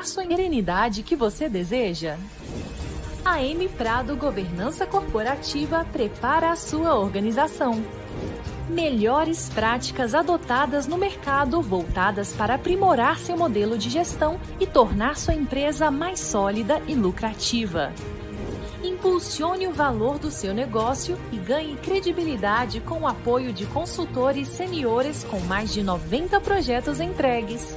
a sua serenidade que você deseja? A M Prado Governança Corporativa prepara a sua organização. Melhores práticas adotadas no mercado voltadas para aprimorar seu modelo de gestão e tornar sua empresa mais sólida e lucrativa. Impulsione o valor do seu negócio e ganhe credibilidade com o apoio de consultores seniores com mais de 90 projetos entregues.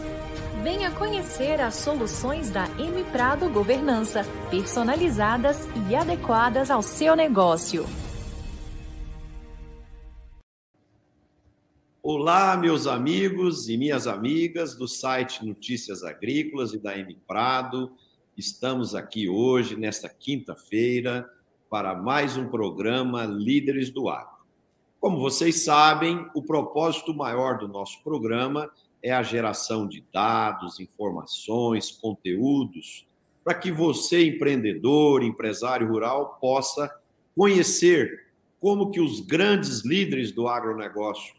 Venha conhecer as soluções da M Prado Governança, personalizadas e adequadas ao seu negócio. Olá, meus amigos e minhas amigas do site Notícias Agrícolas e da M Prado. Estamos aqui hoje, nesta quinta-feira, para mais um programa Líderes do Agro. Como vocês sabem, o propósito maior do nosso programa é a geração de dados, informações, conteúdos, para que você, empreendedor, empresário rural, possa conhecer como que os grandes líderes do agronegócio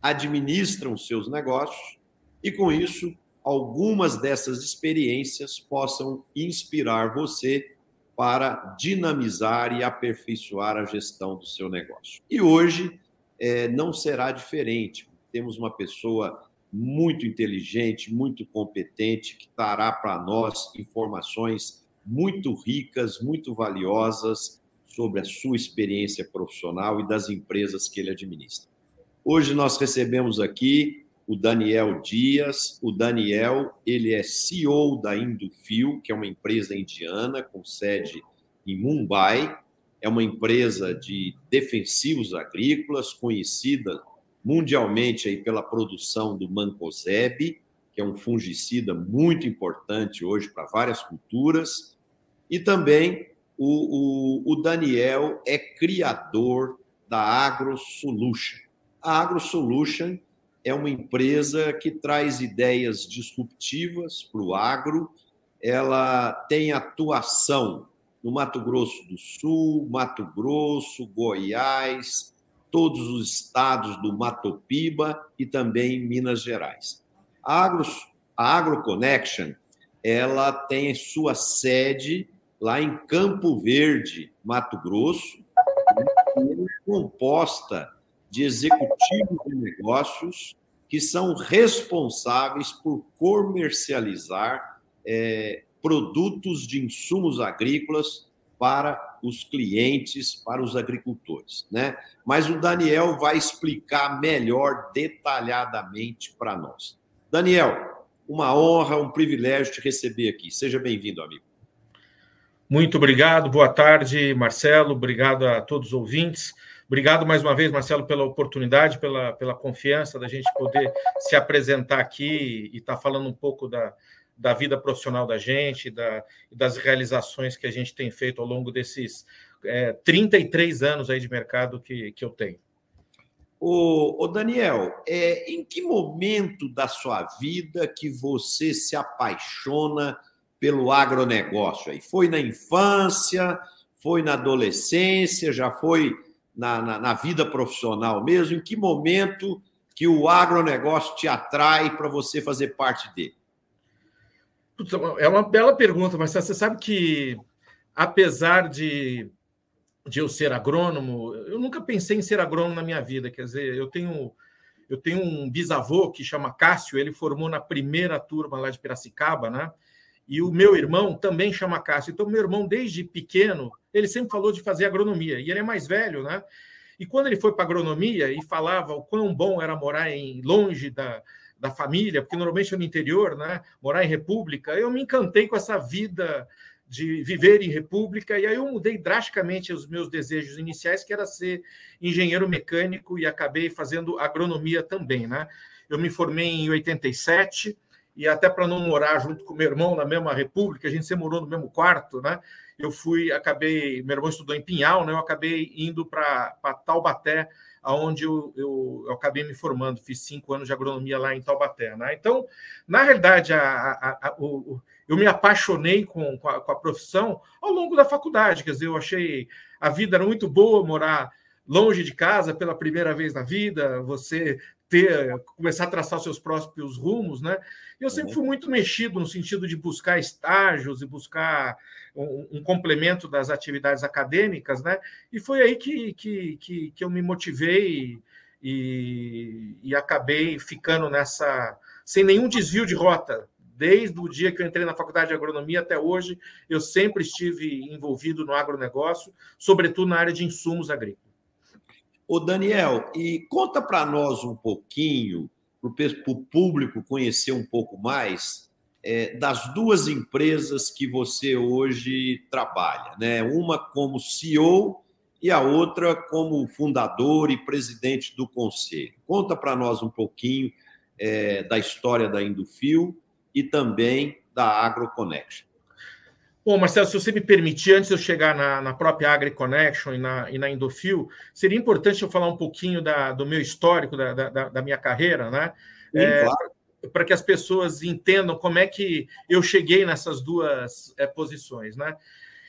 administram seus negócios e, com isso, algumas dessas experiências possam inspirar você para dinamizar e aperfeiçoar a gestão do seu negócio. E hoje é, não será diferente. Temos uma pessoa muito inteligente, muito competente, que trará para nós informações muito ricas, muito valiosas sobre a sua experiência profissional e das empresas que ele administra. Hoje nós recebemos aqui o Daniel Dias. O Daniel, ele é CEO da Indufil, que é uma empresa indiana com sede em Mumbai. É uma empresa de defensivos agrícolas conhecida mundialmente aí pela produção do mancozeb, que é um fungicida muito importante hoje para várias culturas, e também o, o, o Daniel é criador da AgroSolution. A AgroSolution é uma empresa que traz ideias disruptivas para o agro, ela tem atuação no Mato Grosso do Sul, Mato Grosso, Goiás, todos os estados do Mato Piba e também Minas Gerais. A, Agro, AgroConnection ela tem sua sede lá em Campo Verde, Mato Grosso, composta de executivos de negócios que são responsáveis por comercializar é, produtos de insumos agrícolas para os clientes, para os agricultores, né? Mas o Daniel vai explicar melhor, detalhadamente para nós. Daniel, uma honra, um privilégio te receber aqui. Seja bem-vindo, amigo. Muito obrigado, boa tarde, Marcelo. Obrigado a todos os ouvintes. Obrigado mais uma vez, Marcelo, pela oportunidade, pela, pela confiança da gente poder se apresentar aqui e estar tá falando um pouco da, da vida profissional da gente, da, das realizações que a gente tem feito ao longo desses é, 33 anos aí de mercado que, que eu tenho. O, o Daniel, é, em que momento da sua vida que você se apaixona pelo agronegócio? Aí? Foi na infância, foi na adolescência, já foi na, na, na vida profissional mesmo? Em que momento que o agronegócio te atrai para você fazer parte dele? É uma bela pergunta, mas você sabe que, apesar de, de eu ser agrônomo, eu nunca pensei em ser agrônomo na minha vida. Quer dizer, eu tenho, eu tenho um bisavô que chama Cássio, ele formou na primeira turma lá de Piracicaba, né? E o meu irmão também chama Cássio. Então, meu irmão, desde pequeno, ele sempre falou de fazer agronomia. E ele é mais velho, né? E quando ele foi para agronomia e falava o quão bom era morar em longe da, da família, porque normalmente é no interior, né? Morar em república, eu me encantei com essa vida de viver em república, e aí eu mudei drasticamente os meus desejos iniciais, que era ser engenheiro mecânico, e acabei fazendo agronomia também, né? Eu me formei em 87, e até para não morar junto com meu irmão na mesma república, a gente sempre morou no mesmo quarto, né? Eu fui, acabei, meu irmão estudou em Pinhal, né? Eu acabei indo para Taubaté, aonde eu, eu, eu, acabei me formando, fiz cinco anos de agronomia lá em Taubaté, né? Então, na realidade, a, a, a, o, eu me apaixonei com, com, a, com a profissão ao longo da faculdade, quer dizer, eu achei a vida muito boa, morar longe de casa pela primeira vez na vida, você ter começar a traçar seus próprios rumos, né? Eu sempre fui muito mexido no sentido de buscar estágios e buscar um, um complemento das atividades acadêmicas, né? E foi aí que, que, que, que eu me motivei e, e acabei ficando nessa sem nenhum desvio de rota. Desde o dia que eu entrei na faculdade de agronomia até hoje, eu sempre estive envolvido no agronegócio, sobretudo na área de insumos agrícolas. Ô Daniel, e conta para nós um pouquinho, para o público conhecer um pouco mais, é, das duas empresas que você hoje trabalha, né? Uma como CEO e a outra como fundador e presidente do conselho. Conta para nós um pouquinho é, da história da Indufil e também da AgroConnection. Bom, Marcelo, se você me permitir, antes de eu chegar na, na própria AgriConnection e na, e na Indofil, seria importante eu falar um pouquinho da, do meu histórico, da, da, da minha carreira, né? É, claro. Para que as pessoas entendam como é que eu cheguei nessas duas é, posições, né?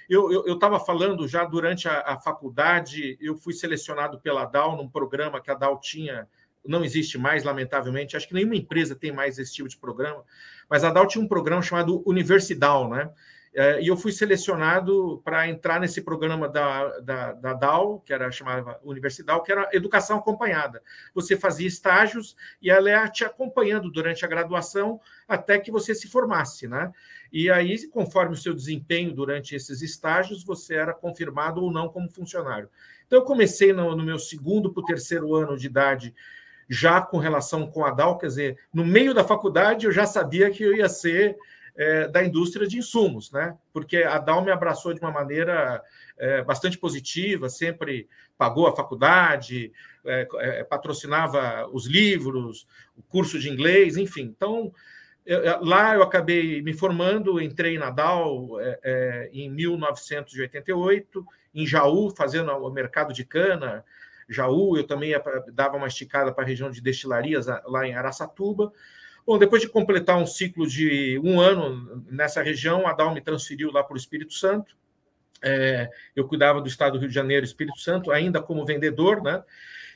Eu estava falando já durante a, a, faculdade, eu fui selecionado pela DAO num programa que a DAO tinha, não existe mais, lamentavelmente, acho que nenhuma empresa tem mais esse tipo de programa, mas a DAO tinha um programa chamado Universidal, né? É, e eu fui selecionado para entrar nesse programa da, da, da DAO, que era chamada Universidade, que era Educação Acompanhada. Você fazia estágios e ela ia te acompanhando durante a graduação até que você se formasse, né? E aí, conforme o seu desempenho durante esses estágios, você era confirmado ou não como funcionário. Então, eu comecei no, no meu segundo para o terceiro ano de idade já com relação com a DAO, quer dizer, no meio da faculdade eu já sabia que eu ia ser é, da indústria de insumos, né? Porque a Dow me abraçou de uma maneira é, bastante positiva, sempre pagou a faculdade, é, é patrocinava os livros, o curso de inglês, enfim. Então, eu, lá eu acabei me formando, entrei na Dow é, é, em 1988, em Jaú, fazendo o mercado de cana. Jaú, eu também dava uma esticada para a região de destilarias lá em Araçatuba. Bom, depois de completar um ciclo de um ano nessa região, a DAO me transferiu lá para o Espírito Santo. É, eu cuidava do estado do Rio de Janeiro, Espírito Santo, ainda como vendedor, né?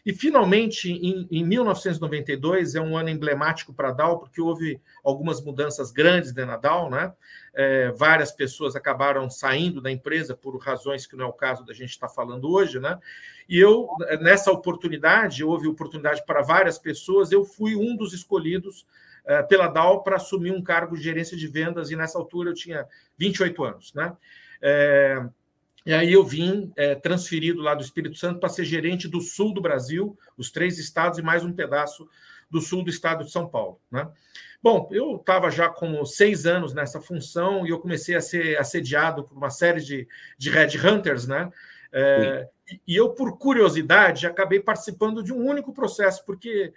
E finalmente, em, em 1992, é um ano emblemático para a DAO, porque houve algumas mudanças grandes dentro da DAO, né? É, várias pessoas acabaram saindo da empresa por razões que não é o caso da gente estar falando hoje, né? E eu, nessa oportunidade, houve oportunidade para várias pessoas, eu fui um dos escolhidos pela DAO para assumir um cargo de gerência de vendas, e nessa altura eu tinha 28 anos. Né? É, e aí eu vim é, transferido lá do Espírito Santo para ser gerente do sul do Brasil, os três estados e mais um pedaço do sul do estado de São Paulo. Né? Bom, eu estava já com seis anos nessa função e eu comecei a ser assediado por uma série de, de headhunters, né? É, e eu, por curiosidade, acabei participando de um único processo, porque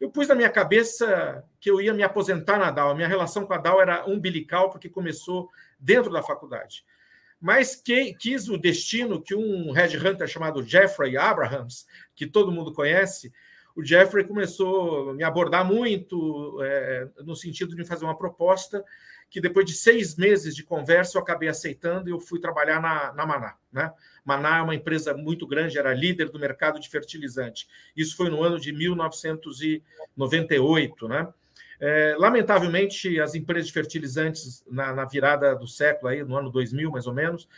eu pus na minha cabeça que eu ia me aposentar na DAO. Minha relação com a DAO era umbilical, porque começou dentro da faculdade. Mas que, quis o destino que um headhunter chamado Jeffrey Abrahams, que todo mundo conhece, o Jeffrey começou a me abordar muito é, no sentido de me fazer uma proposta que depois de seis meses de conversa eu acabei aceitando e eu fui trabalhar na, na Maná. Né? Maná é uma empresa muito grande, era líder do mercado de fertilizante. Isso foi no ano de 1998. Né? É, lamentavelmente, as empresas de fertilizantes, na, na, virada do século, aí, no ano 2000 mais ou menos,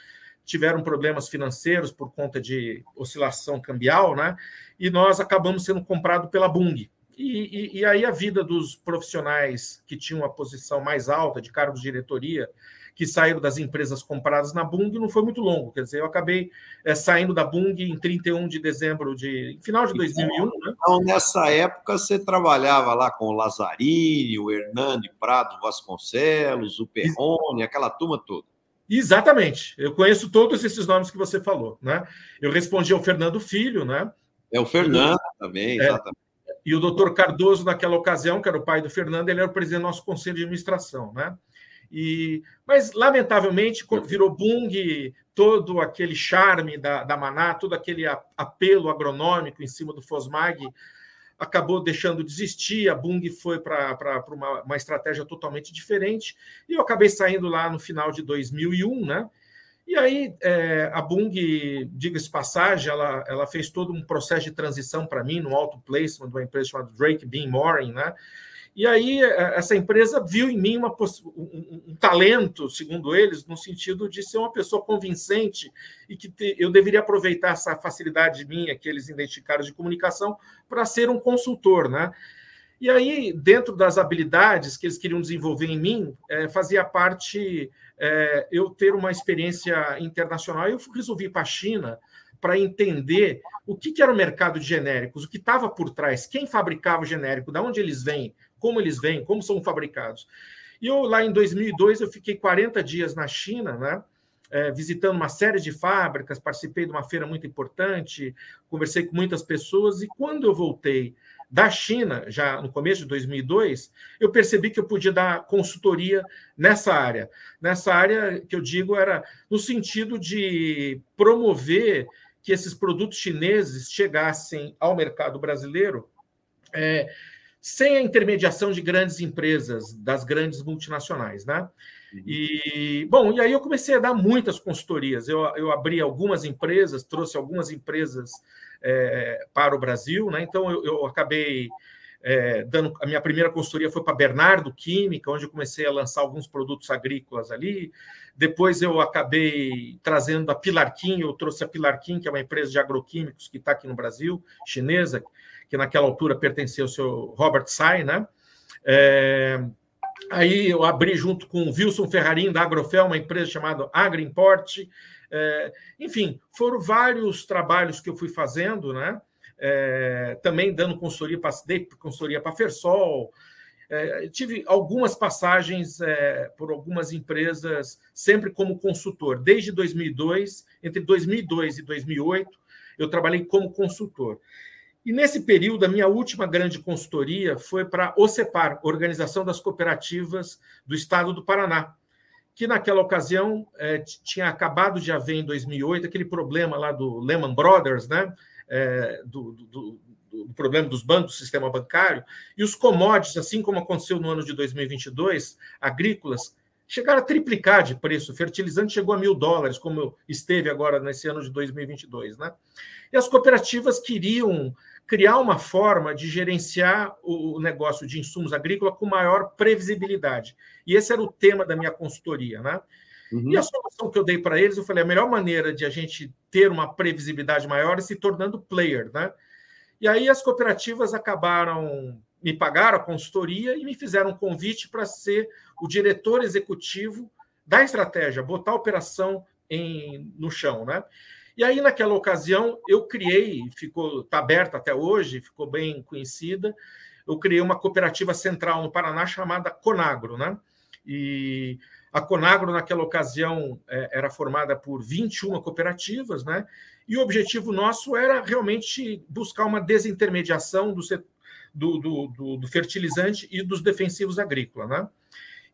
tiveram problemas financeiros por conta de oscilação cambial, né? e nós acabamos sendo comprados pela Bung. E, e, e, aí a vida dos profissionais que tinham a posição mais alta de cargos de diretoria que saíram das empresas compradas na Bung não foi muito longo. Quer dizer, eu acabei é, saindo da Bung em 31 de dezembro de final de 2001. Então, né? então, nessa época, você trabalhava lá com o Lazzarini, o Hernando Prado Vasconcelos, o Perrone, aquela turma toda. Exatamente. Eu conheço todos esses nomes que você falou, né? Eu respondi ao Fernando Filho, né? É o Fernando também, exatamente. e o doutor Cardoso, naquela ocasião, que era o pai do Fernando, ele era o presidente do nosso conselho de administração, né? E, mas, lamentavelmente, virou Bung, todo aquele charme da, da Maná, todo aquele apelo agronômico em cima do Fosmag, acabou deixando de existir. A Bung foi para uma, uma estratégia totalmente diferente. E eu acabei saindo lá no final de 2001, né? E aí, é, a Bung, diga-se passagem, ela, ela fez todo um processo de transição para mim no auto placement de uma empresa chamada Drake Bean Morin, né? E aí, é, essa empresa viu em mim um, um, talento, segundo eles, no sentido de ser uma pessoa convincente e que te, eu deveria aproveitar essa facilidade minha que eles identificaram de comunicação para ser um consultor, né? E aí, dentro das habilidades que eles queriam desenvolver em mim, é, fazia parte é, eu ter uma experiência internacional. Eu resolvi ir para a China para entender o que, que, era o mercado de genéricos, o que estava por trás, quem fabricava o genérico, de onde eles vêm, como eles vêm, como são fabricados. E eu, lá em 2002, eu fiquei 40 dias na China, né? É, visitando uma série de fábricas, participei de uma feira muito importante, conversei com muitas pessoas, e quando eu voltei da China, já no começo de 2002, eu percebi que eu podia dar consultoria nessa área. Nessa área que eu digo era no sentido de promover que esses produtos chineses chegassem ao mercado brasileiro é, sem a intermediação de grandes empresas, das grandes multinacionais, né? Uhum. E, bom, e aí eu comecei a dar muitas consultorias. Eu, eu abri algumas empresas, trouxe algumas empresas é, para o Brasil, né? Então eu, eu acabei é, dando a minha primeira consultoria foi para Bernardo Química, onde eu comecei a lançar alguns produtos agrícolas ali. Depois eu acabei trazendo a Pilarquim, eu trouxe a Pilarquim, que é uma empresa de agroquímicos que está aqui no Brasil, chinesa, que naquela altura pertencia ao seu Robert Sai, né? É, aí eu abri junto com o Wilson Ferrarim da Agrofel, uma empresa chamada AgriImport, é, enfim, foram vários trabalhos que eu fui fazendo, né? É, também dando consultoria para consultoria para Fersol. É, tive algumas passagens é, por algumas empresas, sempre como consultor. Desde 2002, entre 2002 e 2008, eu trabalhei como consultor. E nesse período, a minha última grande consultoria foi para OCEPAR, Organização das Cooperativas do Estado do Paraná, que naquela ocasião é, tinha acabado de haver em 2008 aquele problema lá do Lehman Brothers, né? É, do, do, do, problema dos bancos, do sistema bancário, e os commodities, assim como aconteceu no ano de 2022, agrícolas, chegaram a triplicar de preço. O fertilizante chegou a mil dólares, como esteve agora nesse ano de 2022, né? E as cooperativas queriam criar uma forma de gerenciar o negócio de insumos agrícolas com maior previsibilidade. E esse era o tema da minha consultoria, né? Uhum. E a solução que eu dei para eles, eu falei, a melhor maneira de a gente ter uma previsibilidade maior é se tornando player, né? E aí as cooperativas acabaram me pagaram a consultoria e me fizeram um convite para ser o diretor executivo da estratégia, botar a operação em, no chão, né? E aí, naquela ocasião, eu criei, ficou está aberta até hoje, ficou bem conhecida. Eu criei uma cooperativa central no Paraná chamada Conagro, né? E a Conagro, naquela ocasião, é, era formada por 21 cooperativas, né? E o objetivo nosso era realmente buscar uma desintermediação do, do, do, do fertilizante e dos defensivos agrícolas, né?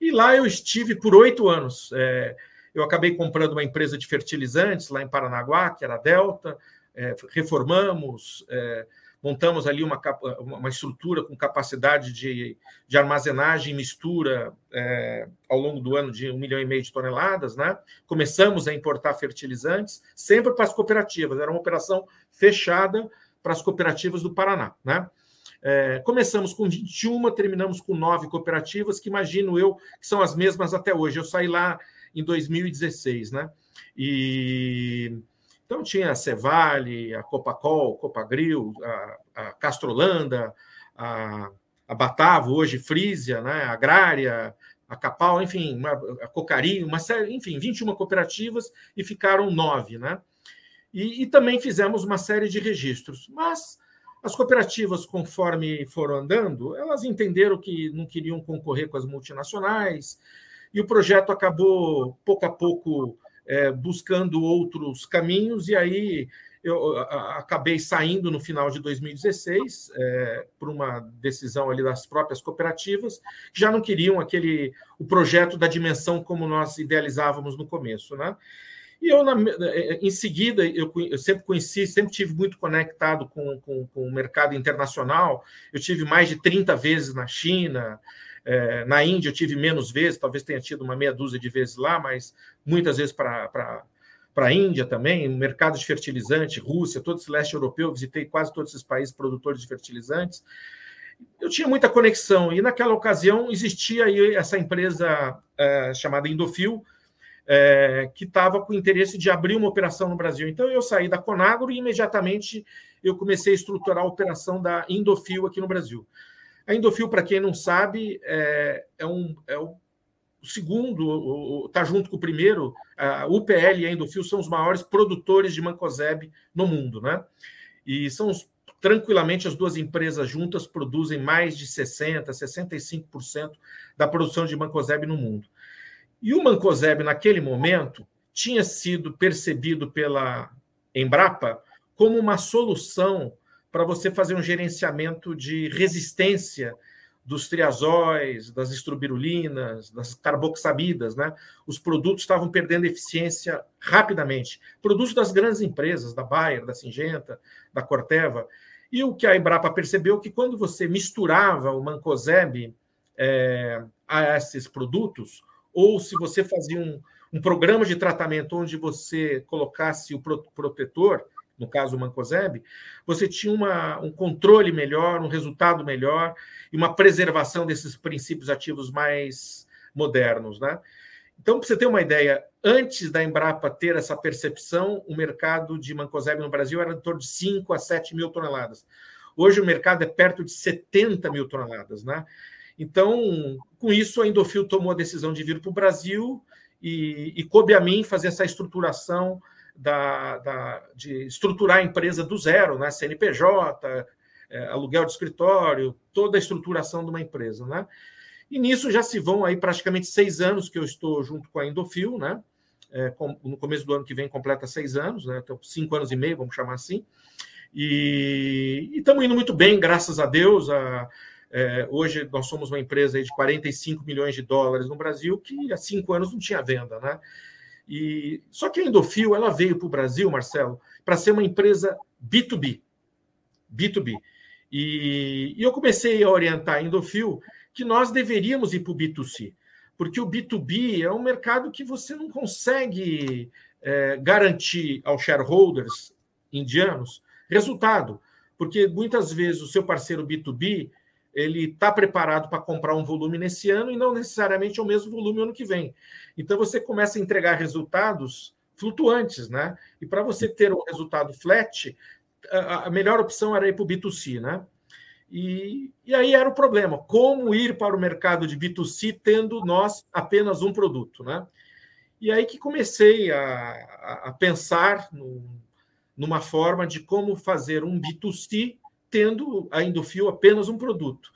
E lá eu estive por oito anos. É, eu acabei comprando uma empresa de fertilizantes lá em Paranaguá, que era a Delta, é, reformamos, é, montamos ali uma, uma estrutura com capacidade de, de armazenagem e mistura é, ao longo do ano de um milhão e meio de toneladas, né? Começamos a importar fertilizantes, sempre para as cooperativas, era uma operação fechada para as cooperativas do Paraná, né? É, começamos com 21, terminamos com nove cooperativas, que imagino eu que são as mesmas até hoje. Eu saí lá em 2016, né? E então tinha a Cevale, a Copacol, Copagril, a, a Castrolanda, a, a Batavo, hoje Frisia, né? A Agrária, a Capal, enfim, uma, a Cocari, uma série, enfim, 21 cooperativas e ficaram nove, né? E, e, também fizemos uma série de registros. Mas as cooperativas, conforme foram andando, elas entenderam que não queriam concorrer com as multinacionais, e o projeto acabou, pouco a pouco, é, buscando outros caminhos, e aí eu acabei saindo no final de 2016 é, por uma decisão ali das próprias cooperativas, que já não queriam aquele o projeto da dimensão como nós idealizávamos no começo, né? E eu, na, em seguida, eu, eu, sempre conheci, sempre tive muito conectado com, com, com, o mercado internacional. Eu tive mais de 30 vezes na China, é, na Índia eu tive menos vezes, talvez tenha tido uma meia dúzia de vezes lá, mas muitas vezes para para a Índia também, mercado de fertilizante, Rússia, todo esse leste europeu, visitei quase todos esses países produtores de fertilizantes. Eu tinha muita conexão, e naquela ocasião existia aí essa empresa é, chamada Indofil, é, que estava com interesse de abrir uma operação no Brasil. Então eu saí da Conagro e imediatamente eu comecei a estruturar a operação da Indofil aqui no Brasil. A Indofil, para quem não sabe, é, é, um, é o segundo está junto com o primeiro, a UPL e a Endofil são os maiores produtores de mancozeb no mundo, né? E são os, tranquilamente as duas empresas juntas produzem mais de 60, 65% da produção de mancozeb no mundo. E o mancozeb naquele momento tinha sido percebido pela Embrapa como uma solução para você fazer um gerenciamento de resistência dos triazóis, das estrobirulinas, das carboxabidas, né? Os produtos estavam perdendo eficiência rapidamente. Produtos das grandes empresas, da Bayer, da Singenta, da Corteva. E o que a Embrapa percebeu é que quando você misturava o mancozeb é, a esses produtos, ou se você fazia um, um programa de tratamento onde você colocasse o protetor, no caso o Mancozeb, você tinha uma, um controle melhor, um resultado melhor e uma preservação desses princípios ativos mais modernos. Né? Então, para você ter uma ideia, antes da Embrapa ter essa percepção, o mercado de Mancozeb no Brasil era em torno de 5 a 7 mil toneladas. Hoje o mercado é perto de 70 mil toneladas. Né? Então, com isso, a Indofil tomou a decisão de vir para o Brasil e, e coube a mim fazer essa estruturação da, da, de estruturar a empresa do zero, né? CNPJ, é, aluguel de escritório, toda a estruturação de uma empresa. Né? E nisso já se vão aí praticamente seis anos que eu estou junto com a Endofil, né? É, com, no começo do ano que vem completa seis anos, né? Então, cinco anos e meio, vamos chamar assim. E estamos indo muito bem, graças a Deus. A, é, hoje nós somos uma empresa de 45 milhões de dólares no Brasil, que há cinco anos não tinha venda, né? E só que a Endofil ela veio para o Brasil, Marcelo, para ser uma empresa B2B, B2B. E, e, eu comecei a orientar a Endofil que nós deveríamos ir para o B2C, porque o B2B é um mercado que você não consegue é, garantir aos shareholders indianos resultado, porque muitas vezes o seu parceiro B2B ele está preparado para comprar um volume nesse ano e não necessariamente é o mesmo volume ano que vem. Então você começa a entregar resultados flutuantes, né? E para você ter um resultado flat, a melhor opção era ir para o B2C, né? E, e aí era o problema: como ir para o mercado de B2C tendo nós apenas um produto, né? E aí que comecei a, a pensar no, numa forma de como fazer um B2C tendo a Indofil apenas um produto.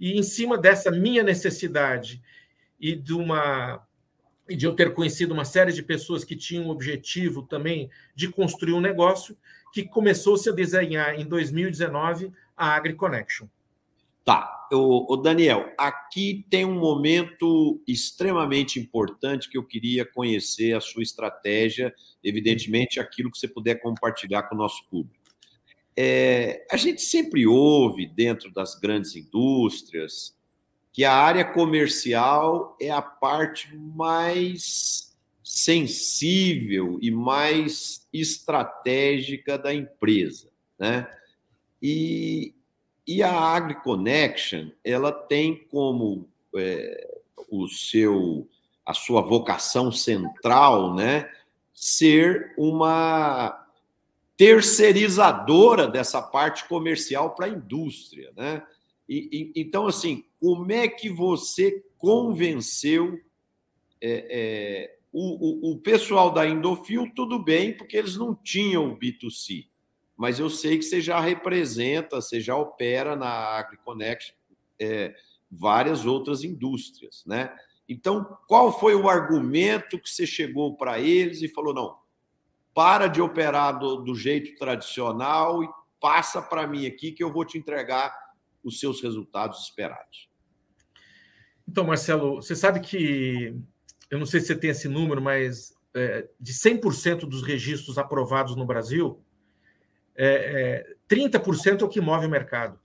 E em cima dessa minha necessidade e de uma e de eu ter conhecido uma série de pessoas que tinham o objetivo também de construir um negócio, que começou-se a desenhar em 2019 a AgriConnection. Tá, o, Daniel, aqui tem um momento extremamente importante que eu queria conhecer a sua estratégia, evidentemente aquilo que você puder compartilhar com o nosso público. É, a gente sempre ouve dentro das grandes indústrias que a área comercial é a parte mais sensível e mais estratégica da empresa, né? E, e a AgriConnection ela tem como é, o seu a sua vocação central, né, ser uma terceirizadora dessa parte comercial para a indústria, né? E, e, então, assim, como é que você convenceu é, é, o, o, o, pessoal da Indofil? Tudo bem, porque eles não tinham B2C, mas eu sei que você já representa, você já opera na AgriConnect é, várias outras indústrias, né? Então, qual foi o argumento que você chegou para eles e falou: não, para de operar do, do jeito tradicional e passa para mim aqui que eu vou te entregar os seus resultados esperados. Então, Marcelo, você sabe que, eu não sei se você tem esse número, mas é, de 100% dos registros aprovados no Brasil, é, é, 30% é o que move o mercado.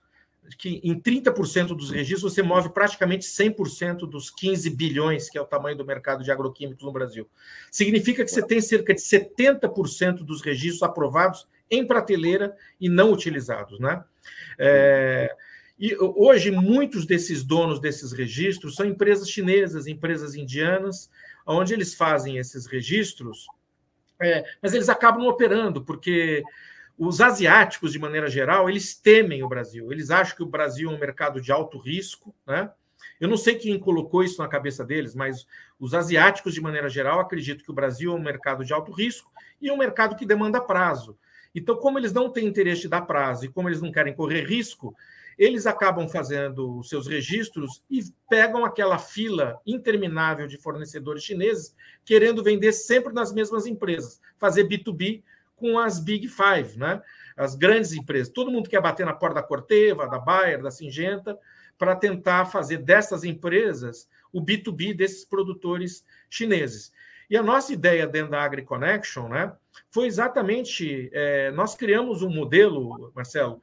Que em 30% dos registros você move praticamente 100% dos 15 bilhões, que é o tamanho do mercado de agroquímicos no Brasil. Significa que você tem cerca de 70% dos registros aprovados em prateleira e não utilizados. Né? É, e hoje, muitos desses donos desses registros são empresas chinesas, empresas indianas, onde eles fazem esses registros, é, mas eles acabam operando, porque os asiáticos, de maneira geral, eles temem o Brasil. Eles acham que o Brasil é um mercado de alto risco, né? Eu não sei quem colocou isso na cabeça deles, mas os asiáticos, de maneira geral, acreditam que o Brasil é um mercado de alto risco e um mercado que demanda prazo. Então, como eles não têm interesse de dar prazo e como eles não querem correr risco, eles acabam fazendo os seus registros e pegam aquela fila interminável de fornecedores chineses querendo vender sempre nas mesmas empresas, fazer B2B com as Big Five, né? as grandes empresas. Todo mundo quer bater na porta da Corteva, da Bayer, da Singenta, para tentar fazer dessas empresas o B2B desses produtores chineses. E a nossa ideia dentro da AgriConnection né, foi exatamente: é, nós criamos um modelo, Marcelo,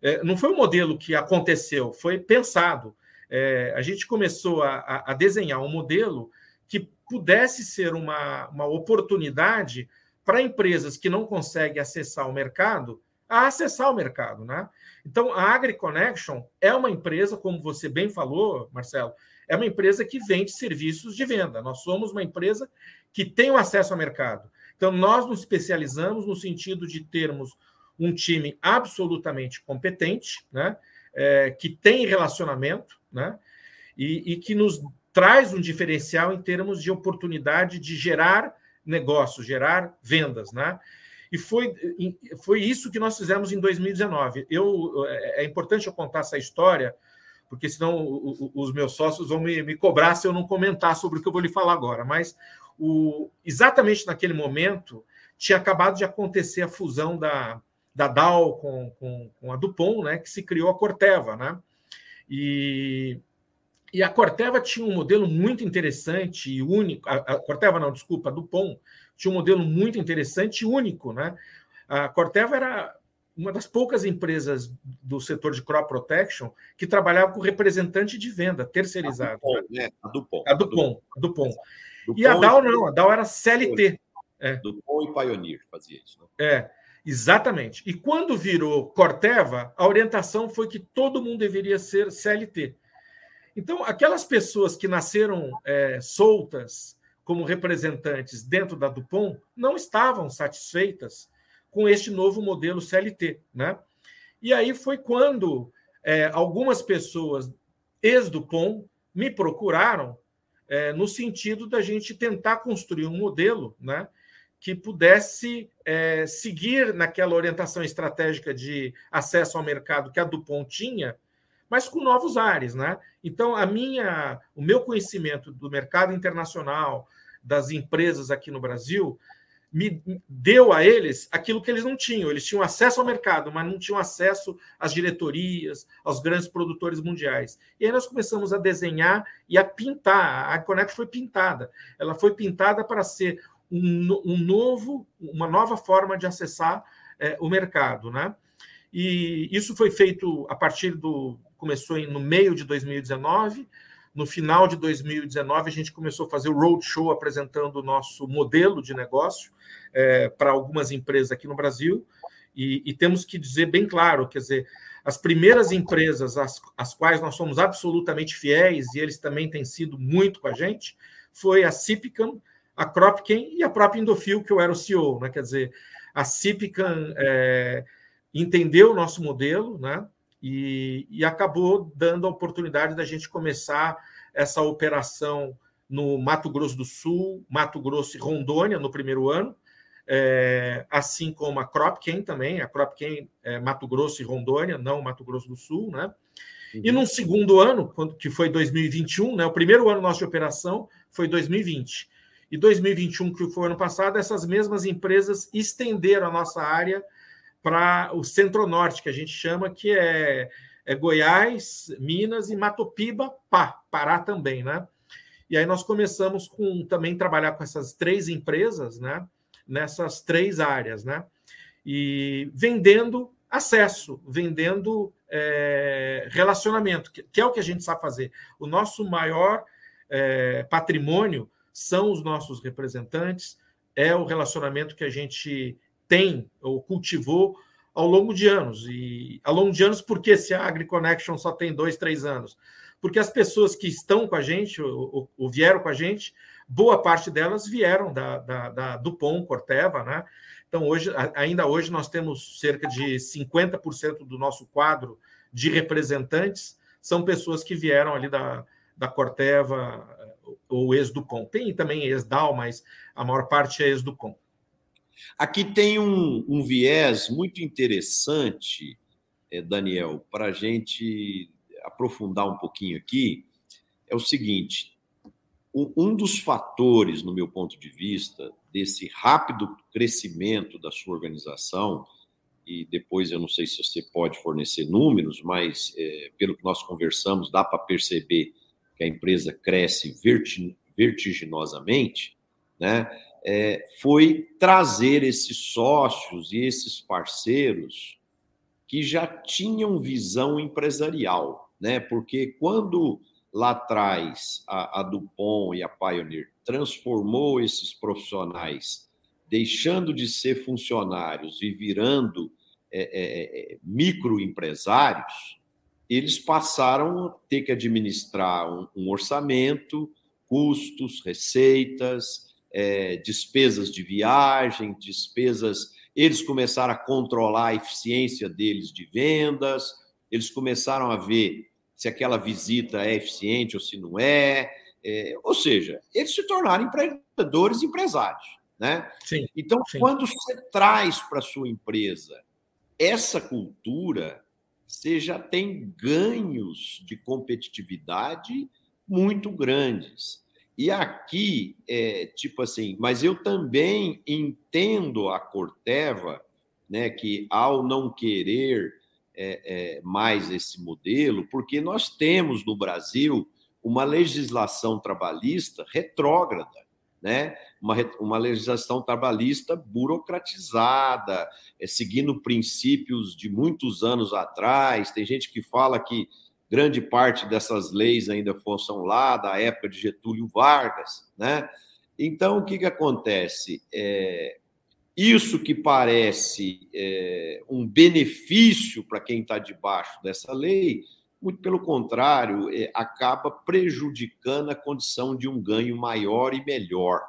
é, não foi um modelo que aconteceu, foi pensado. É, a gente começou a, a, desenhar um modelo que pudesse ser uma, uma oportunidade para empresas que não conseguem acessar o mercado a acessar o mercado, né? Então, a AgriConnection é uma empresa, como você bem falou, Marcelo, é uma empresa que vende serviços de venda. Nós somos uma empresa que tem o acesso ao mercado. Então, nós nos especializamos no sentido de termos um time absolutamente competente, né? É, que tem relacionamento, né? E, e que nos traz um diferencial em termos de oportunidade de gerar negócio, gerar vendas, né? E foi, foi isso que nós fizemos em 2019. Eu, é, é importante eu contar essa história, porque senão os meus sócios vão me, me cobrar se eu não comentar sobre o que eu vou lhe falar agora. Mas o, exatamente naquele momento tinha acabado de acontecer a fusão da, da Dow com, com, com a Dupont, né, que se criou a Corteva. Né? E, e a Corteva tinha um modelo muito interessante e único. A, a Corteva, não, desculpa, a Dupont tinha um modelo muito interessante e único. Né? A Corteva era uma das poucas empresas do setor de crop protection que trabalhava com representante de venda terceirizado. A Dupont, né? A Dupont. A Dupont. A Dupont. Dupont e a Dow não, a Dow era CLT. É. Dupont e Pioneer fazia isso. Né? É, exatamente. E quando virou Corteva, a orientação foi que todo mundo deveria ser CLT. Então, aquelas pessoas que nasceram é, soltas como representantes dentro da Dupont não estavam satisfeitas com este novo modelo CLT. Né? E aí foi quando é, algumas pessoas ex-Dupont me procuraram é, no sentido da gente tentar construir um modelo né, que pudesse é, seguir naquela orientação estratégica de acesso ao mercado que a Dupont tinha, mas com novos ares, né? Então, a minha, o meu conhecimento do mercado internacional, das empresas aqui no Brasil, me deu a eles aquilo que eles não tinham. Eles tinham acesso ao mercado, mas não tinham acesso às diretorias, aos grandes produtores mundiais. E aí nós começamos a desenhar e a pintar. A Connect foi pintada. Ela foi pintada para ser um, um novo, uma nova forma de acessar é, o mercado, né? E isso foi feito a partir do começou no meio de 2019. No final de 2019, a gente começou a fazer o roadshow apresentando o nosso modelo de negócio é, para algumas empresas aqui no Brasil. E, e, temos que dizer bem claro, quer dizer, as primeiras empresas às, às quais nós somos absolutamente fiéis, e eles também têm sido muito com a gente, foi a Cipcam, a Cropken e a própria Indofil, que eu era o CEO. Né? Quer dizer, a Cipcam é, entendeu o nosso modelo, né? E, e acabou dando a oportunidade da gente começar essa operação no Mato Grosso do Sul, Mato Grosso e Rondônia no primeiro ano, é, assim como a Cropken também, a Cropken é, Mato Grosso e Rondônia, não Mato Grosso do Sul, né? Uhum. E no segundo ano, quando, que foi 2021, né? O primeiro ano nosso de operação foi 2020. E 2021, que foi o ano passado, essas mesmas empresas estenderam a nossa área para o centro-norte, que a gente chama, que é, é Goiás, Minas e Matopiba, Pá, Pará também, né? E aí nós começamos com também trabalhar com essas três empresas, né? Nessas três áreas, né? E vendendo acesso, vendendo é, relacionamento, que, que, é o que a gente sabe fazer. O nosso maior é, patrimônio são os nossos representantes, é o relacionamento que a gente tem ou cultivou ao longo de anos. E ao longo de anos, por que se a AgriConnection só tem dois, três anos? Porque as pessoas que estão com a gente, ou, ou vieram com a gente, boa parte delas vieram da, da, da Dupont, Corteva, né? Então, hoje, ainda hoje, nós temos cerca de 50% do nosso quadro de representantes são pessoas que vieram ali da, da Corteva ou ex-Dupont. Tem também ex-Dal, mas a maior parte é ex-Dupont. Aqui tem um, um viés muito interessante, eh, Daniel, para a gente aprofundar um pouquinho aqui. É o seguinte: um dos fatores, no meu ponto de vista, desse rápido crescimento da sua organização, e depois eu não sei se você pode fornecer números, mas é, pelo que nós conversamos, dá para perceber que a empresa cresce vertiginosamente, né? É, foi trazer esses sócios e esses parceiros que já tinham visão empresarial, né? Porque quando lá atrás a, a Dupont e a Pioneer transformou esses profissionais, deixando de ser funcionários e virando é, é, é microempresários, eles passaram a ter que administrar um, um orçamento, custos, receitas, é, despesas de viagem, despesas. Eles começaram a controlar a eficiência deles de vendas, eles começaram a ver se aquela visita é eficiente ou se não é. é ou seja, eles se tornaram empreendedores empresários. Né? Sim, então, sim. quando você traz para a sua empresa essa cultura, você já tem ganhos de competitividade muito grandes. E aqui, é, tipo assim, mas eu também entendo a Corteva, né, que ao não querer é, é, mais esse modelo, porque nós temos no Brasil uma legislação trabalhista retrógrada, né? uma, uma legislação trabalhista burocratizada, é, seguindo princípios de muitos anos atrás. Tem gente que fala que grande parte dessas leis ainda são lá da época de Getúlio Vargas, né? Então, o que, que acontece? É, isso que parece é, um benefício para quem está debaixo dessa lei, muito pelo contrário, é, acaba prejudicando a condição de um ganho maior e melhor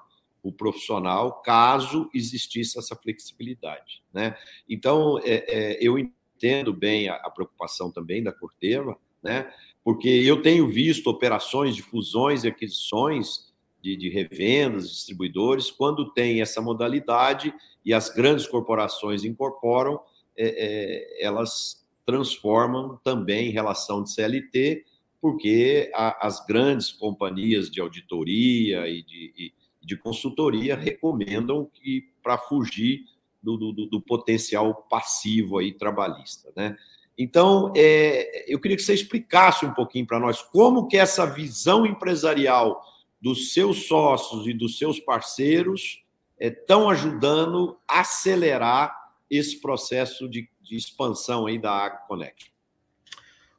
o profissional, caso existisse essa flexibilidade. Né? Então, é, é eu entendo bem a, a preocupação também da Corteva, né? Porque eu tenho visto operações de fusões e aquisições de, de revendas, distribuidores, quando tem essa modalidade e as grandes corporações incorporam, é, é, elas transformam também em relação de CLT, porque a, as grandes companhias de auditoria e de, e de consultoria recomendam que para fugir do, do, do, potencial passivo aí trabalhista, né? Então, é, eu queria que você explicasse um pouquinho para nós como que essa visão empresarial dos seus sócios e dos seus parceiros estão é, ajudando a acelerar esse processo de, de expansão aí da AgroConnect.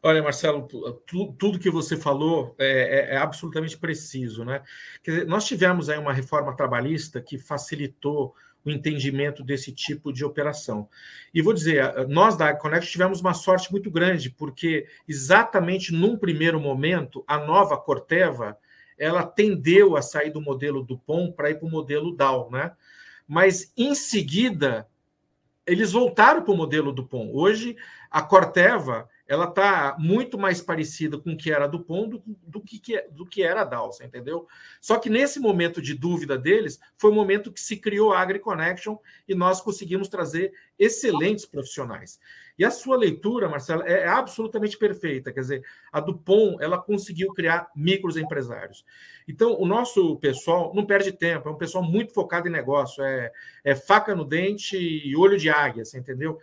Olha, Marcelo, tudo que você falou é, é, é, absolutamente preciso, né? Dizer, nós tivemos aí uma reforma trabalhista que facilitou o entendimento desse tipo de operação. E vou dizer, nós da AgConnect tivemos uma sorte muito grande, porque exatamente num primeiro momento, a nova Corteva, ela tendeu a sair do modelo Dupont para ir para o modelo Dow, né? Mas em seguida, eles voltaram para o modelo Dupont. Hoje, a Corteva ela está muito mais parecida com o que era do Pão do, do, que, do que era a Dalsa, entendeu? Só que nesse momento de dúvida deles, foi o momento que se criou a AgriConnection e nós conseguimos trazer excelentes profissionais. E a sua leitura, Marcelo, é absolutamente perfeita. Quer dizer, a Dupont ela conseguiu criar micros empresários. Então, o nosso pessoal não perde tempo, é um pessoal muito focado em negócio, é, é faca no dente e olho de águia, entendeu?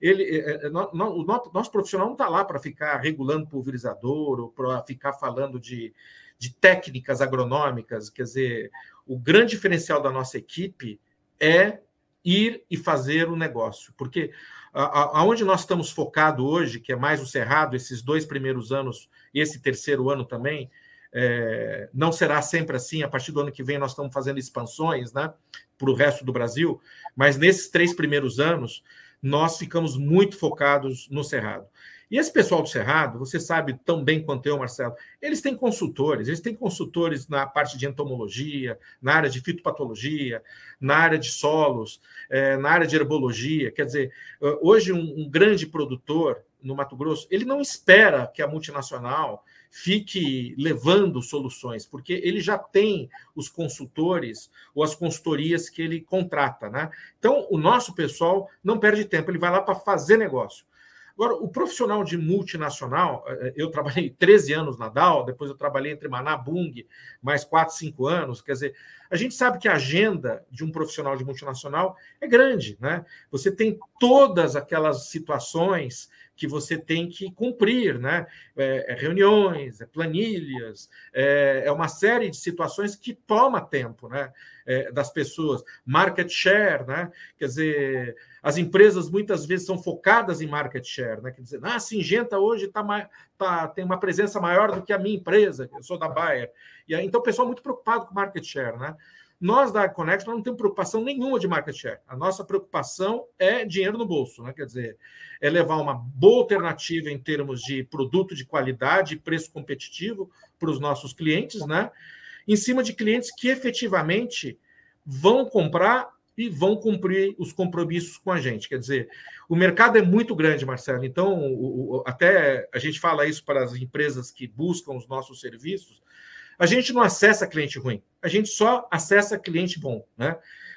Ele, é, é, no, o nosso, profissional não está lá para ficar regulando pulverizador ou para ficar falando de, de técnicas agronômicas. Quer dizer, o grande diferencial da nossa equipe é ir e fazer o negócio, porque aonde nós estamos focados hoje, que é mais o Cerrado, esses dois primeiros anos, esse terceiro ano também, é, não será sempre assim. A partir do ano que vem, nós estamos fazendo expansões né, para o resto do Brasil, mas nesses três primeiros anos, nós ficamos muito focados no Cerrado. E esse pessoal do Cerrado, você sabe tão bem quanto eu, Marcelo, eles têm consultores, eles têm consultores na parte de entomologia, na área de fitopatologia, na área de solos, é, na área de herbologia. Quer dizer, hoje um, um grande produtor no Mato Grosso, ele não espera que a multinacional fique levando soluções, porque ele já tem os consultores ou as consultorias que ele contrata, né? Então, o nosso pessoal não perde tempo, ele vai lá para fazer negócio. Agora, o profissional de multinacional, eh, eu trabalhei 13 anos na Dow, depois eu trabalhei entre Maná Bung, mais 4, 5 anos. Quer dizer, a gente sabe que a agenda de um profissional de multinacional é grande, né? Você tem todas aquelas situações que você tem que cumprir, né? É, é reuniões, é planilhas, é, é, uma série de situações que toma tempo, né? É, das pessoas, market share, né? Quer dizer, as empresas muitas vezes são focadas em market share, né? Quer dizer, ah, a Singenta hoje tá, tá, tem uma presença maior do que a minha empresa, eu sou da Bayer. E então o pessoal é muito preocupado com market share, né? Nós da Connect não temos preocupação nenhuma de market share. A nossa preocupação é dinheiro no bolso, né? Quer dizer, é levar uma boa alternativa em termos de produto de qualidade e preço competitivo para os nossos clientes, né? Em cima de clientes que efetivamente vão comprar e vão cumprir os compromissos com a gente. Quer dizer, o mercado é muito grande, Marcelo. Então, o, o, até a gente fala isso para as empresas que buscam os nossos serviços. A gente não acessa cliente ruim, a gente só acessa cliente bom, né?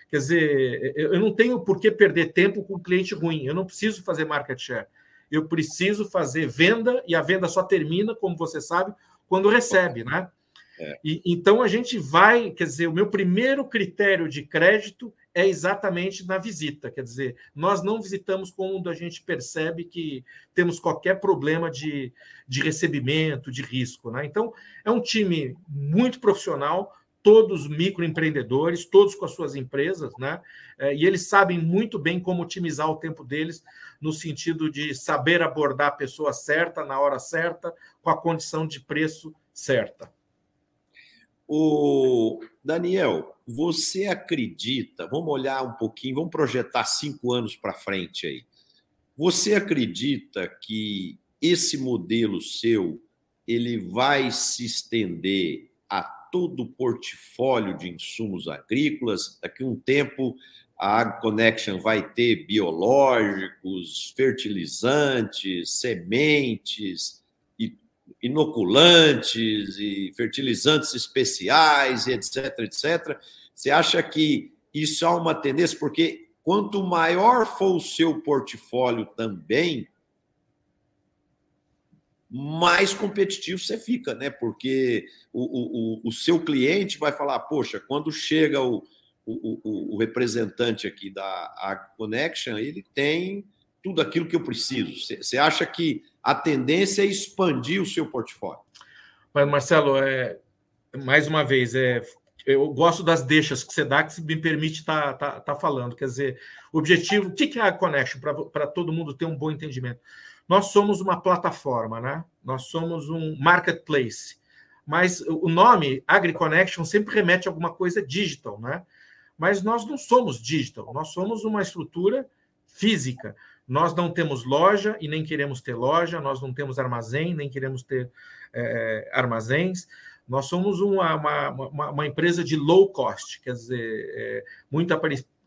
Quer dizer, eu não tenho por que perder tempo com cliente ruim, eu não preciso fazer market share. Eu preciso fazer venda e a venda só termina, como você sabe, quando recebe, né? É. E, então a gente vai, quer dizer, o meu primeiro critério de crédito é exatamente na visita. Quer dizer, nós não visitamos quando a gente percebe que temos qualquer problema de, de recebimento, de risco. Né? Então, é um time muito profissional, todos microempreendedores, todos com as suas empresas, né? É, e eles sabem muito bem como otimizar o tempo deles, no sentido de saber abordar a pessoa certa, na hora certa, com a condição de preço certa. O Daniel, você acredita? Vamos olhar um pouquinho, vamos projetar cinco anos para frente aí. Você acredita que esse modelo seu ele vai se estender a todo o portfólio de insumos agrícolas? Daqui a um tempo a AgConnection vai ter biológicos, fertilizantes, sementes, inoculantes e fertilizantes especiais, etc, etc. Você acha que isso é uma tendência? Porque quanto maior for o seu portfólio também, mais competitivo você fica, né? Porque o, o, o seu cliente vai falar, poxa, quando chega o, o, o representante aqui da Connection, ele tem tudo aquilo que eu preciso. Você acha que a tendência é expandir o seu portfólio? Mas, Marcelo, é, mais uma vez, é, eu gosto das deixas que você dá, que me permite estar tá, tá, tá falando. Quer dizer, o objetivo, o que é a Connection, para todo mundo ter um bom entendimento? Nós somos uma plataforma, né? Nós somos um marketplace. Mas o nome AgriConnection sempre remete a alguma coisa digital, né? Mas nós não somos digital, nós somos uma estrutura física. Nós não temos loja e nem queremos ter loja, nós não temos armazém, nem queremos ter é, armazéns. Nós somos uma, uma, uma, uma, empresa de low cost, quer dizer, é, muito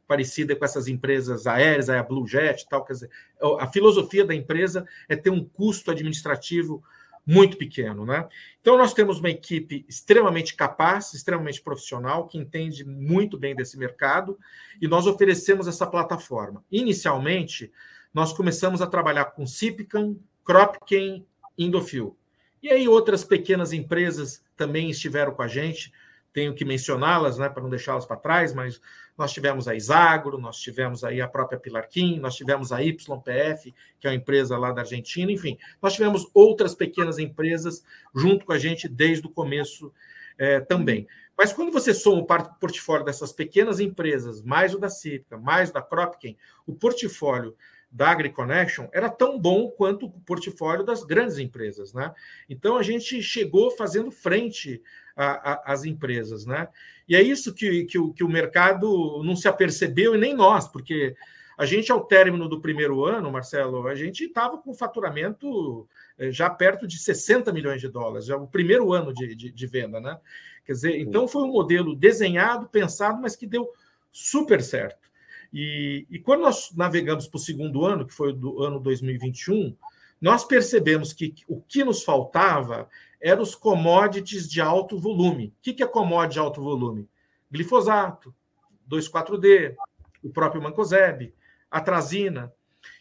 parecida com essas empresas aéreas, a Blue Jet e tal. Quer dizer, a filosofia da empresa é ter um custo administrativo muito pequeno, né? Então nós temos uma equipe extremamente capaz, extremamente profissional, que entende muito bem desse mercado, e nós oferecemos essa plataforma. Inicialmente, nós começamos a trabalhar com Cipcan, Cropken, Indofil. E aí outras pequenas empresas também estiveram com a gente, tenho que mencioná-las, né, para não deixá-las para trás, mas nós tivemos a Isagro, nós tivemos aí a própria Pilarquim, nós tivemos a YPF, que é uma empresa lá da Argentina, enfim, nós tivemos outras pequenas empresas junto com a gente desde o começo é, também. Mas quando você soma o portfólio dessas pequenas empresas, mais o da Cívica, mais o da Cropken, o portfólio da AgriConnection era tão bom quanto o portfólio das grandes empresas, né? Então a gente chegou fazendo frente às empresas, né? E é isso que, que, o, que o mercado não se apercebeu e nem nós, porque a gente, ao término do primeiro ano, Marcelo, a gente estava com faturamento eh, já perto de 60 milhões de dólares, já o primeiro ano de, de, de venda, né? Quer dizer, então foi um modelo desenhado, pensado, mas que deu super certo. E, e quando nós navegamos para o segundo ano, que foi do ano 2021, nós percebemos que o que nos faltava eram os commodities de alto volume. O que é commodity de alto volume? Glifosato, 2,4-D, o próprio Mancozeb, atrazina.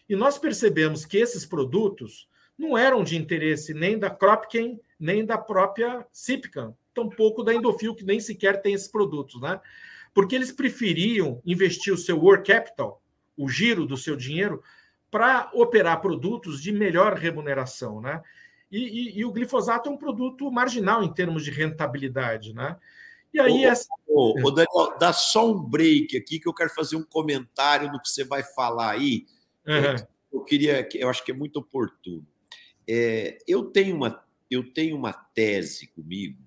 E nós percebemos que esses produtos não eram de interesse nem da Cropken, nem da própria Cipcan, tampouco da Endofil, que nem sequer tem esses produtos, né? Porque eles preferiam investir o seu work capital, o giro do seu dinheiro, para operar produtos de melhor remuneração, né? E, e, e, o glifosato é um produto marginal em termos de rentabilidade, né? E aí ô, essa... ô, ô, Daniel, dá só um break aqui que eu quero fazer um comentário do que você vai falar aí. Uhum. Eu queria, eu acho que é muito oportuno. É, eu tenho uma, eu tenho uma tese comigo.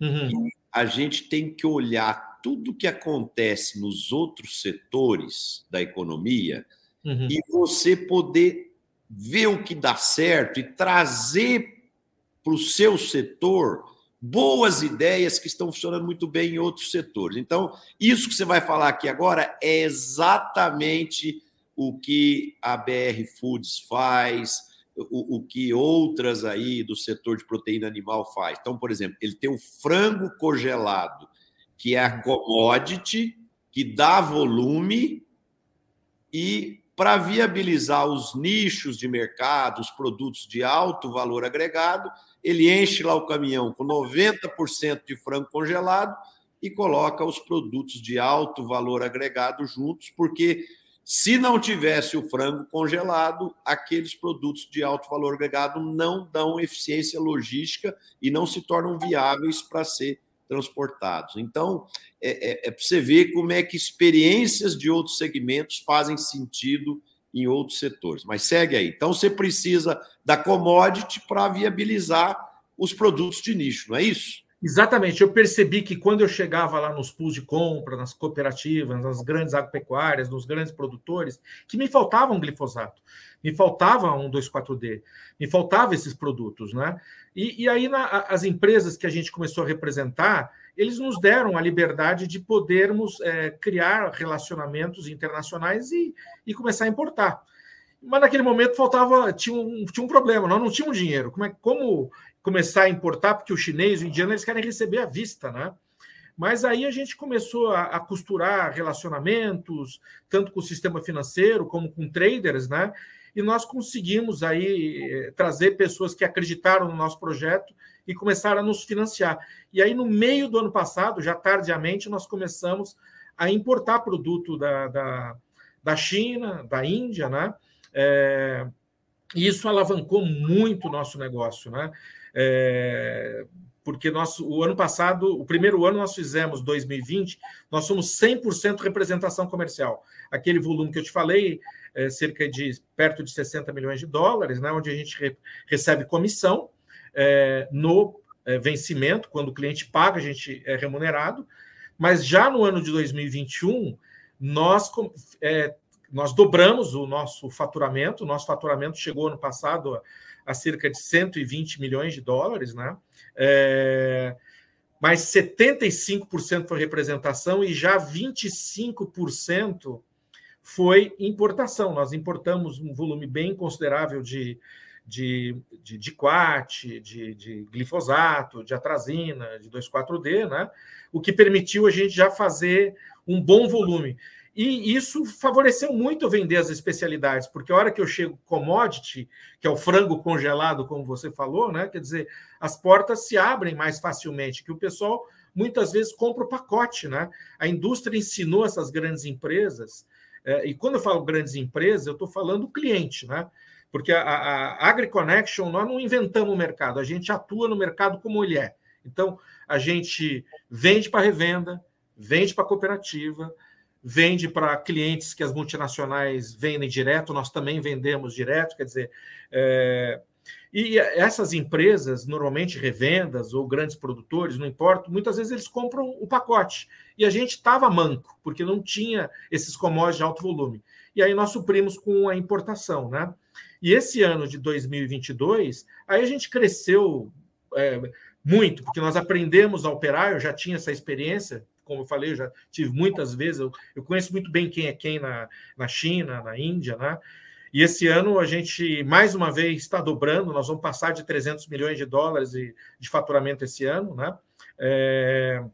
Uhum. a gente tem que olhar tudo que acontece nos outros setores da economia uhum. e você poder ver o que dá certo e trazer para o seu setor boas ideias que estão funcionando muito bem em outros setores. Então, isso que você vai falar aqui agora é exatamente o que a BR Foods faz, o, o, que outras aí do setor de proteína animal faz. Então, por exemplo, ele tem o frango congelado, que é a commodity, que dá volume e para viabilizar os nichos de mercado, os produtos de alto valor agregado, ele enche lá o caminhão com 90% de frango congelado e coloca os produtos de alto valor agregado juntos, porque se não tivesse o frango congelado, aqueles produtos de alto valor agregado não dão eficiência logística e não se tornam viáveis para ser transportados. Então, é, é, é para você ver como é que experiências de outros segmentos fazem sentido em outros setores. Mas segue aí. Então, você precisa da commodity para viabilizar os produtos de nicho, não é isso? Exatamente. Eu percebi que quando eu chegava lá nos pools de compra, nas cooperativas, nas grandes agropecuárias, nos grandes produtores, que me faltava um glifosato, me faltava um 2,4-D, me faltavam esses produtos, né? E, e aí na, as empresas que a gente começou a representar, eles nos deram a liberdade de podermos é, criar relacionamentos internacionais e, e começar a importar. Mas naquele momento faltava, tinha um, tinha um problema, nós não tínhamos dinheiro. Como, é, como começar a importar? Porque o chinês, o indiano, eles querem receber à vista, né? Mas aí a gente começou a, a, costurar relacionamentos, tanto com o sistema financeiro como com traders, né? E nós conseguimos aí eh, trazer pessoas que acreditaram no nosso projeto e começaram a nos financiar. E aí, no meio do ano passado, já tardiamente, nós começamos a importar produto da, da, da China, da Índia, né? É, e isso alavancou muito o nosso negócio, né? É, porque nós, o ano passado, o primeiro ano nós fizemos 2020, nós somos 100% representação comercial. Aquele volume que eu te falei, é, cerca de perto de 60 milhões de dólares, né, onde a gente re, recebe comissão é, no é, vencimento, quando o cliente paga, a gente é remunerado. Mas já no ano de 2021, nós é, nós dobramos o nosso faturamento. O nosso faturamento chegou ano passado a, a cerca de 120 milhões de dólares, né? É, mas 75% foi representação e já 25% foi importação. Nós importamos um volume bem considerável de, de, de, de quat, de, de glifosato, de atrazina, de 2,4-D, né? o que permitiu a gente já fazer um bom volume. E isso favoreceu muito vender as especialidades, porque a hora que eu chego commodity, que é o frango congelado, como você falou, né? Quer dizer, as portas se abrem mais facilmente, que o pessoal muitas vezes compra o pacote, né? A indústria ensinou essas grandes empresas, e quando eu falo grandes empresas, eu estou falando cliente, né? Porque a, a, a AgriConnection, nós não inventamos o mercado, a gente atua no mercado como ele é. Então, a gente vende para revenda, vende para cooperativa, vende para clientes que as multinacionais vendem direto, nós também vendemos direto, quer dizer, é, e essas empresas, normalmente revendas ou grandes produtores, não importa, muitas vezes eles compram o pacote. E a gente estava manco, porque não tinha esses commodities de alto volume. E aí nós suprimos com a importação, né? E esse ano de 2022, aí a gente cresceu é, muito, porque nós aprendemos a operar, eu já tinha essa experiência, como eu falei, eu já tive muitas vezes, eu, eu conheço muito bem quem é quem na, na China, na Índia, né? E esse ano a gente, mais uma vez, está dobrando, nós vamos passar de 300 milhões de dólares de, de faturamento esse ano, né? É,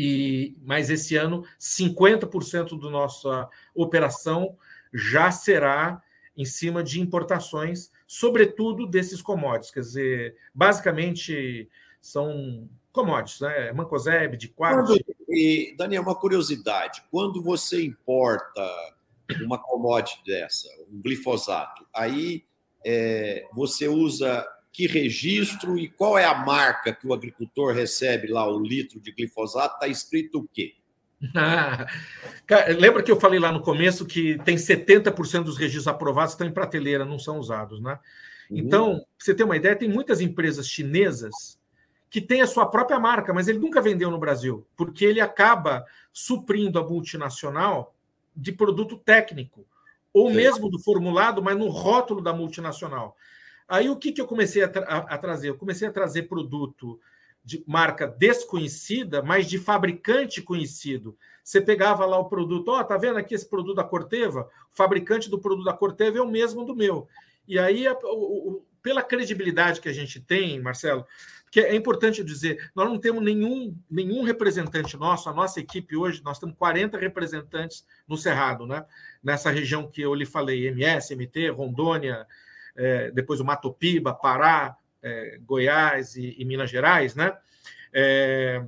e, mas esse ano, 50% da nossa operação já será em cima de importações, sobretudo desses commodities. Quer dizer, basicamente são commodities, né? Mancozeb, de quatro. E, Daniel, uma curiosidade: quando você importa uma commodity dessa, um glifosato, aí é, você usa que registro e qual é a marca que o agricultor recebe lá o litro de glifosato? Está escrito o quê? Ah, lembra que eu falei lá no começo que tem 70% dos registros aprovados estão em prateleira, não são usados, né? Uhum. Então, pra você ter uma ideia, tem muitas empresas chinesas que têm a sua própria marca, mas ele nunca vendeu no Brasil, porque ele acaba suprindo a multinacional de produto técnico, ou Sim. mesmo do formulado, mas no rótulo da multinacional. Aí o que, que eu comecei a, tra a trazer? Eu comecei a trazer produto de marca desconhecida, mas de fabricante conhecido. Você pegava lá o produto, ó, oh, tá vendo aqui esse produto da Corteva? O fabricante do produto da Corteva é o mesmo do meu. E aí, a, o, pela credibilidade que a gente tem, Marcelo, que é importante dizer, nós não temos nenhum, nenhum representante nosso, a nossa equipe hoje, nós temos 40 representantes no Cerrado, né? nessa região que eu lhe falei, MS, MT, Rondônia, é, depois o Mato Piba, Pará, é, Goiás e, e, Minas Gerais, né? É,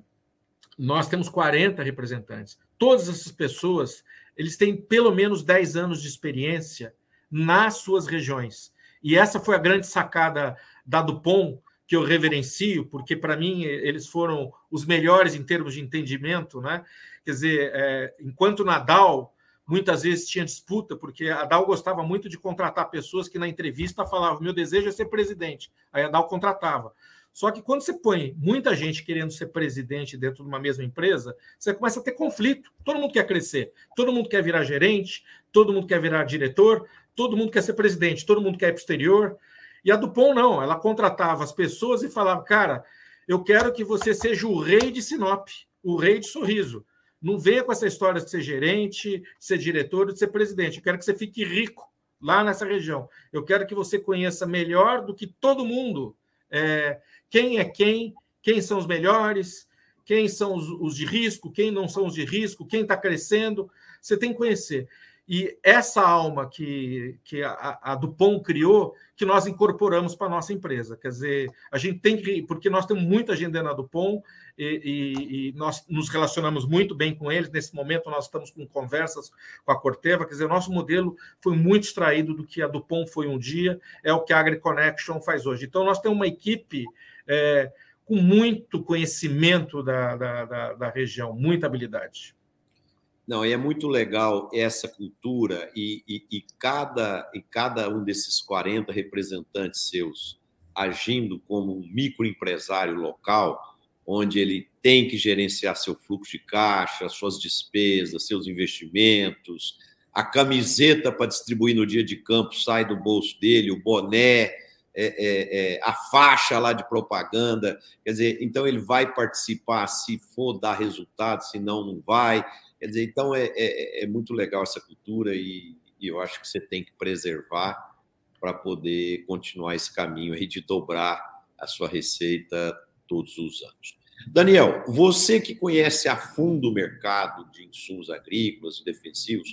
nós temos 40 representantes. Todas essas pessoas, eles têm pelo menos 10 anos de experiência nas suas regiões. E essa foi a grande sacada da Dupont, que eu reverencio, porque para mim eles foram os melhores em termos de entendimento, né? Quer dizer, é, enquanto Nadal muitas vezes tinha disputa, porque a Dal gostava muito de contratar pessoas que na entrevista falavam: meu desejo é ser presidente. Aí a Dal contratava. Só que quando você põe muita gente querendo ser presidente dentro de uma mesma empresa, você começa a ter conflito. Todo mundo quer crescer, todo mundo quer virar gerente, todo mundo quer virar diretor, todo mundo quer ser presidente, todo mundo quer ir para o exterior. E a Dupont não, ela contratava as pessoas e falava: cara, eu quero que você seja o rei de Sinop, o rei de sorriso. Não venha com essa história de ser gerente, de ser diretor, de ser presidente. Eu quero que você fique rico lá nessa região. Eu quero que você conheça melhor do que todo mundo é, quem é quem, quem são os melhores, quem são os, os de risco, quem não são os de risco, quem está crescendo. Você tem que conhecer. E essa alma que, que a, a Dupont criou, que nós incorporamos para a nossa empresa. Quer dizer, a gente tem que. Porque nós temos muita gente da Dupont e, e, e, nós nos relacionamos muito bem com eles. Nesse momento, nós estamos com conversas com a Corteva. Quer dizer, nosso modelo foi muito extraído do que a Dupont foi um dia, é o que a AgriConnection faz hoje. Então, nós temos uma equipe. É, com muito conhecimento da, da, da, da região, muita habilidade. Não, é muito legal essa cultura e, e, e, cada, e cada um desses 40 representantes seus agindo como um microempresário local, onde ele tem que gerenciar seu fluxo de caixa, suas despesas, seus investimentos, a camiseta para distribuir no dia de campo sai do bolso dele, o boné, é, é, é, a faixa lá de propaganda. Quer dizer, então ele vai participar se for dar resultado, se não, não vai. Quer dizer, então é, é, é muito legal essa cultura e, e, eu acho que você tem que preservar para poder continuar esse caminho aí de dobrar a sua receita todos os anos. Daniel, você que conhece a fundo o mercado de insumos agrícolas e defensivos,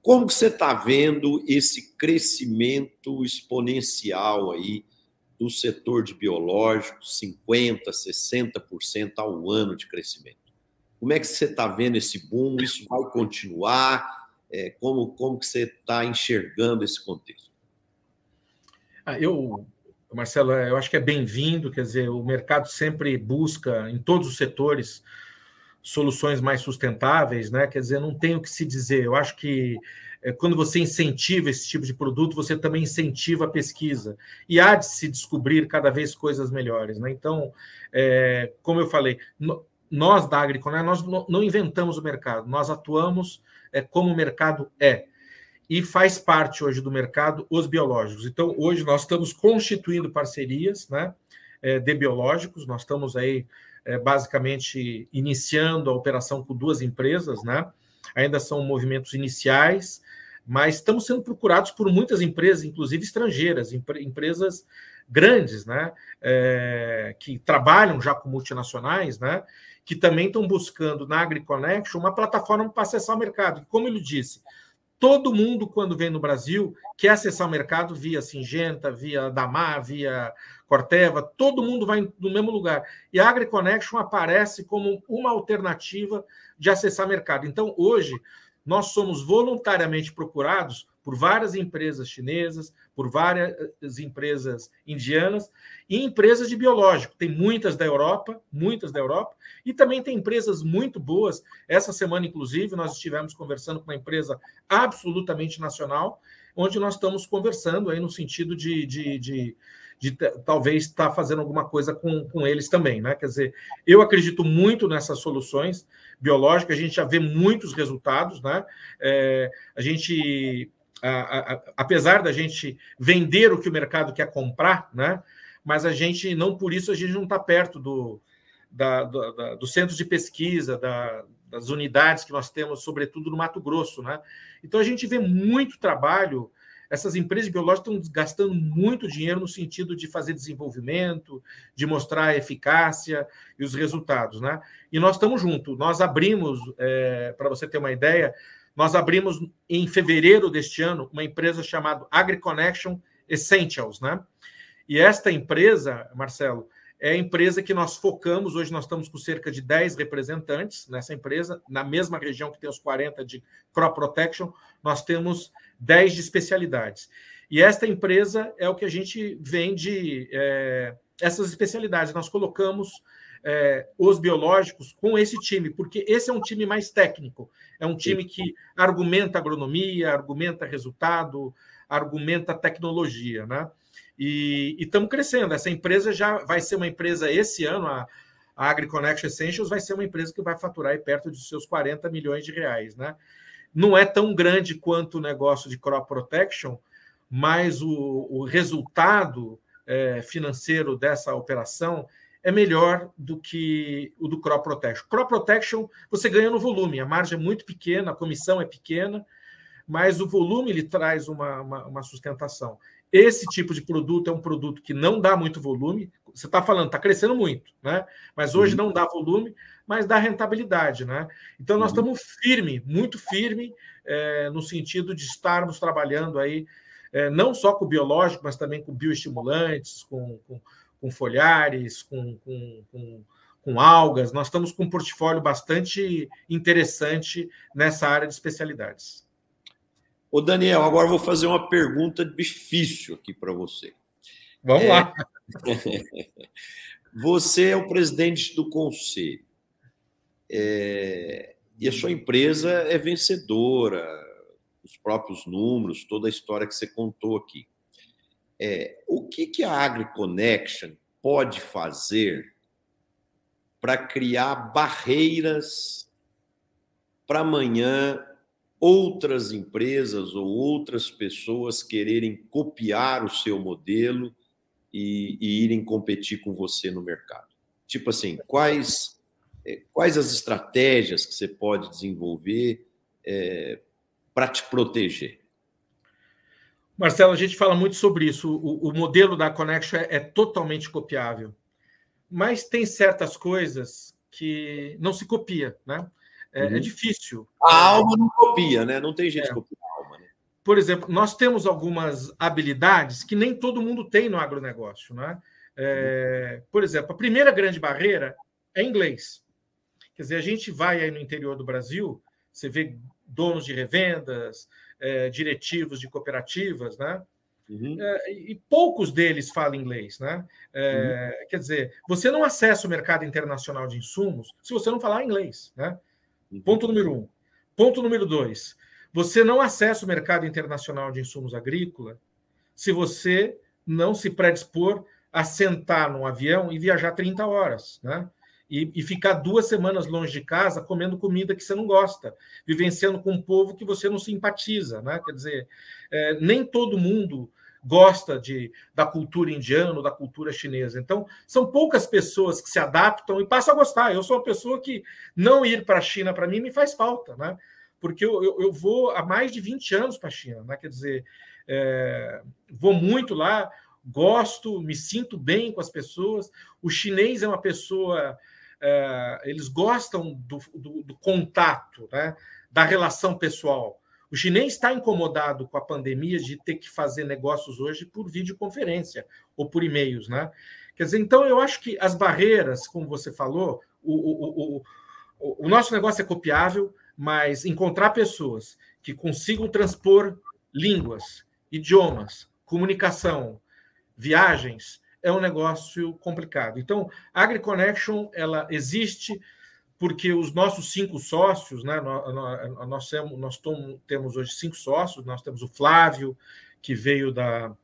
como que você está vendo esse crescimento exponencial aí do setor de biológicos, 50%, 60% ao ano de crescimento? Como é que você está vendo esse boom? Isso vai continuar? É, como, como que você está enxergando esse contexto? Ah, eu, Marcelo, eu acho que é bem-vindo, quer dizer, o mercado sempre busca, em todos os setores, soluções mais sustentáveis, né? Quer dizer, não tem o que se dizer. Eu acho que é, quando você incentiva esse tipo de produto, você também incentiva a pesquisa. E há de se descobrir cada vez coisas melhores, né? Então, é, como eu falei, nós da Agriconé, nós não inventamos o mercado, nós atuamos é, como o mercado é e faz parte hoje do mercado os biológicos. Então, hoje nós estamos constituindo parcerias né, é, de biológicos, nós estamos aí é, basicamente iniciando a operação com duas empresas, né? Ainda são movimentos iniciais, mas estamos sendo procurados por muitas empresas, inclusive estrangeiras, empresas grandes, né? É, que trabalham já com multinacionais, né? Que também estão buscando na AgriConnection uma plataforma para acessar o mercado. Como ele disse, Todo mundo, quando vem no Brasil, quer acessar o mercado via Singenta, via Damar, via Corteva, todo mundo vai no mesmo lugar. E a AgriConnection aparece como uma alternativa de acessar mercado. Então, hoje, nós somos voluntariamente procurados por várias empresas chinesas, por várias empresas indianas e empresas de biológico. Tem muitas da Europa, muitas da Europa, e também tem empresas muito boas. Essa semana, inclusive, nós estivemos conversando com uma empresa absolutamente nacional, onde nós estamos conversando aí no sentido de, de, de, de talvez estar tá fazendo alguma coisa com, com eles também, né? Quer dizer, eu acredito muito nessas soluções biológicas, a gente já vê muitos resultados, né? É, a gente a, a, apesar da gente vender o que o mercado quer comprar, né? Mas a gente não por isso a gente não está perto do, da, do, da, do centro de pesquisa, da, das unidades que nós temos, sobretudo no Mato Grosso, né? Então a gente vê muito trabalho. Essas empresas biológicas estão gastando muito dinheiro no sentido de fazer desenvolvimento, de mostrar a eficácia e os resultados, né? E nós estamos juntos. Nós abrimos, é, para você ter uma ideia, nós abrimos em fevereiro deste ano uma empresa chamada AgriConnection Essentials, né? E esta empresa, Marcelo, é a empresa que nós focamos. Hoje nós estamos com cerca de 10 representantes nessa empresa, na mesma região que tem os 40 de crop protection, nós temos 10 de especialidades. E esta empresa é o que a gente vende é, essas especialidades. Nós colocamos é, os biológicos com esse time, porque esse é um time mais técnico, é um time que argumenta agronomia, argumenta resultado, argumenta tecnologia, né? E estamos crescendo. Essa empresa já vai ser uma empresa esse ano, a, a Essentials vai ser uma empresa que vai faturar perto de seus 40 milhões de reais, né? Não é tão grande quanto o negócio de crop protection, mas o, o resultado é, financeiro dessa operação é melhor do que o do crop protection. Crop protection você ganha no volume, a margem é muito pequena, a comissão é pequena, mas o volume ele traz uma, uma, uma sustentação. Esse tipo de produto é um produto que não dá muito volume. Você está falando, está crescendo muito, né? Mas hoje uhum. não dá volume, mas dá rentabilidade, né? Então nós uhum. estamos firme, muito firme, é, no sentido de estarmos trabalhando aí, é, não só com biológico, mas também com bioestimulantes, com, com com folhares, com, com, com, com algas. Nós estamos com um portfólio bastante interessante nessa área de especialidades. Ô Daniel, agora vou fazer uma pergunta difícil aqui para você. Vamos é... lá. você é o presidente do conselho. É... E a sua empresa é vencedora, os próprios números, toda a história que você contou aqui. É, o que, que a AgriConnection pode fazer para criar barreiras para amanhã outras empresas ou outras pessoas quererem copiar o seu modelo e, e irem competir com você no mercado? Tipo assim, quais, é, quais as estratégias que você pode desenvolver é, para te proteger? Marcelo, a gente fala muito sobre isso. O, o modelo da Connection é, é, totalmente copiável. mas tem certas coisas que não se copia, né? É, é uhum. é difícil. A alma não copia, né? Não tem jeito é. de copiar a alma. Né? Por exemplo, nós temos algumas habilidades que nem todo mundo tem no agronegócio, né? É, por exemplo, a primeira grande barreira é inglês. Quer dizer, a gente vai aí no interior do Brasil, você vê donos de revendas, é, diretivos de cooperativas, né? Uhum. É, e poucos deles falam inglês, né? É, uhum. Quer dizer, você não acessa o mercado internacional de insumos se você não falar inglês, né? Uhum. Ponto número um. Ponto número dois. Você não acessa o mercado internacional de insumos agrícola se você não se predispor a sentar num avião e viajar 30 horas, né? E, e, ficar duas semanas longe de casa comendo comida que você não gosta, vivenciando com um povo que você não simpatiza, né? Quer dizer, é, nem todo mundo gosta de, da cultura indiana, da cultura chinesa. Então, são poucas pessoas que se adaptam e passam a gostar. Eu sou uma pessoa que não ir para a China, para mim, me faz falta, né? Porque eu, eu, eu, vou há mais de 20 anos para a China, né? Quer dizer, é, vou muito lá, gosto, me sinto bem com as pessoas. O chinês é uma pessoa. É, eles gostam do, do, do contato, né? da relação pessoal. O chinês está incomodado com a pandemia de ter que fazer negócios hoje por videoconferência ou por e-mails, né? Quer dizer, então eu acho que as barreiras, como você falou, o, o, o, o nosso negócio é copiável, mas encontrar pessoas que consigam transpor línguas, idiomas, comunicação, viagens, é um negócio complicado. Então, a AgriConnection ela existe porque os nossos cinco sócios, né, nós, nós, temos, nós temos hoje cinco sócios, nós temos o Flávio, que veio da,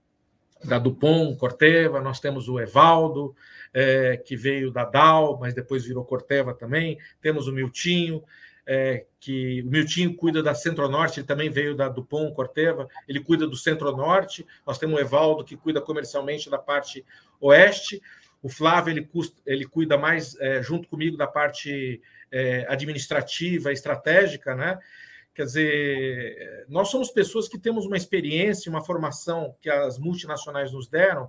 da Dupont, Corteva, nós temos o Evaldo, é, que veio da Dal, mas depois virou Corteva também, temos o Miltinho, é, que o Miltinho cuida da Centro-Norte, ele também veio da Dupont, Corteva, ele cuida do Centro-Norte, nós temos o Evaldo, que cuida comercialmente da parte oeste, o Flávio ele, custa, ele cuida mais é, junto comigo da parte é, administrativa, estratégica, né? Quer dizer, nós somos pessoas que temos uma experiência, uma formação que as multinacionais nos deram,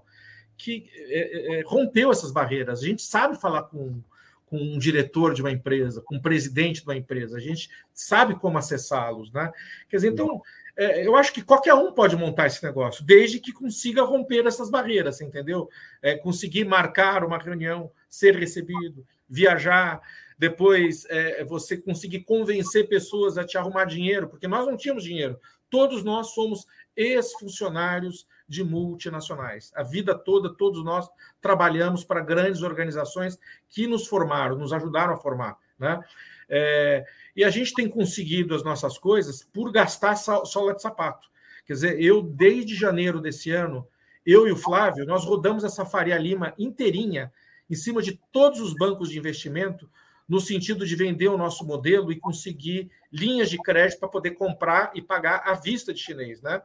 que é, é, é rompeu essas barreiras. A gente sabe falar com, com um diretor de uma empresa, com um presidente de uma empresa, a gente sabe como acessá-los, né? Quer dizer, então é, eu acho que qualquer um pode montar esse negócio, desde que consiga romper essas barreiras, entendeu? É, conseguir marcar uma reunião, ser recebido, viajar, depois é, você conseguir convencer pessoas a te arrumar dinheiro, porque nós não tínhamos dinheiro. Todos nós somos ex-funcionários de multinacionais. A vida toda, todos nós trabalhamos para grandes organizações que nos formaram, nos ajudaram a formar. Né? É, e a gente tem conseguido as nossas coisas por gastar sola de sapato. Quer dizer, eu, desde janeiro desse ano, eu e o Flávio, nós rodamos essa Faria Lima inteirinha em cima de todos os bancos de investimento, no sentido de vender o nosso modelo e conseguir linhas de crédito para poder comprar e pagar à vista de chinês. Né?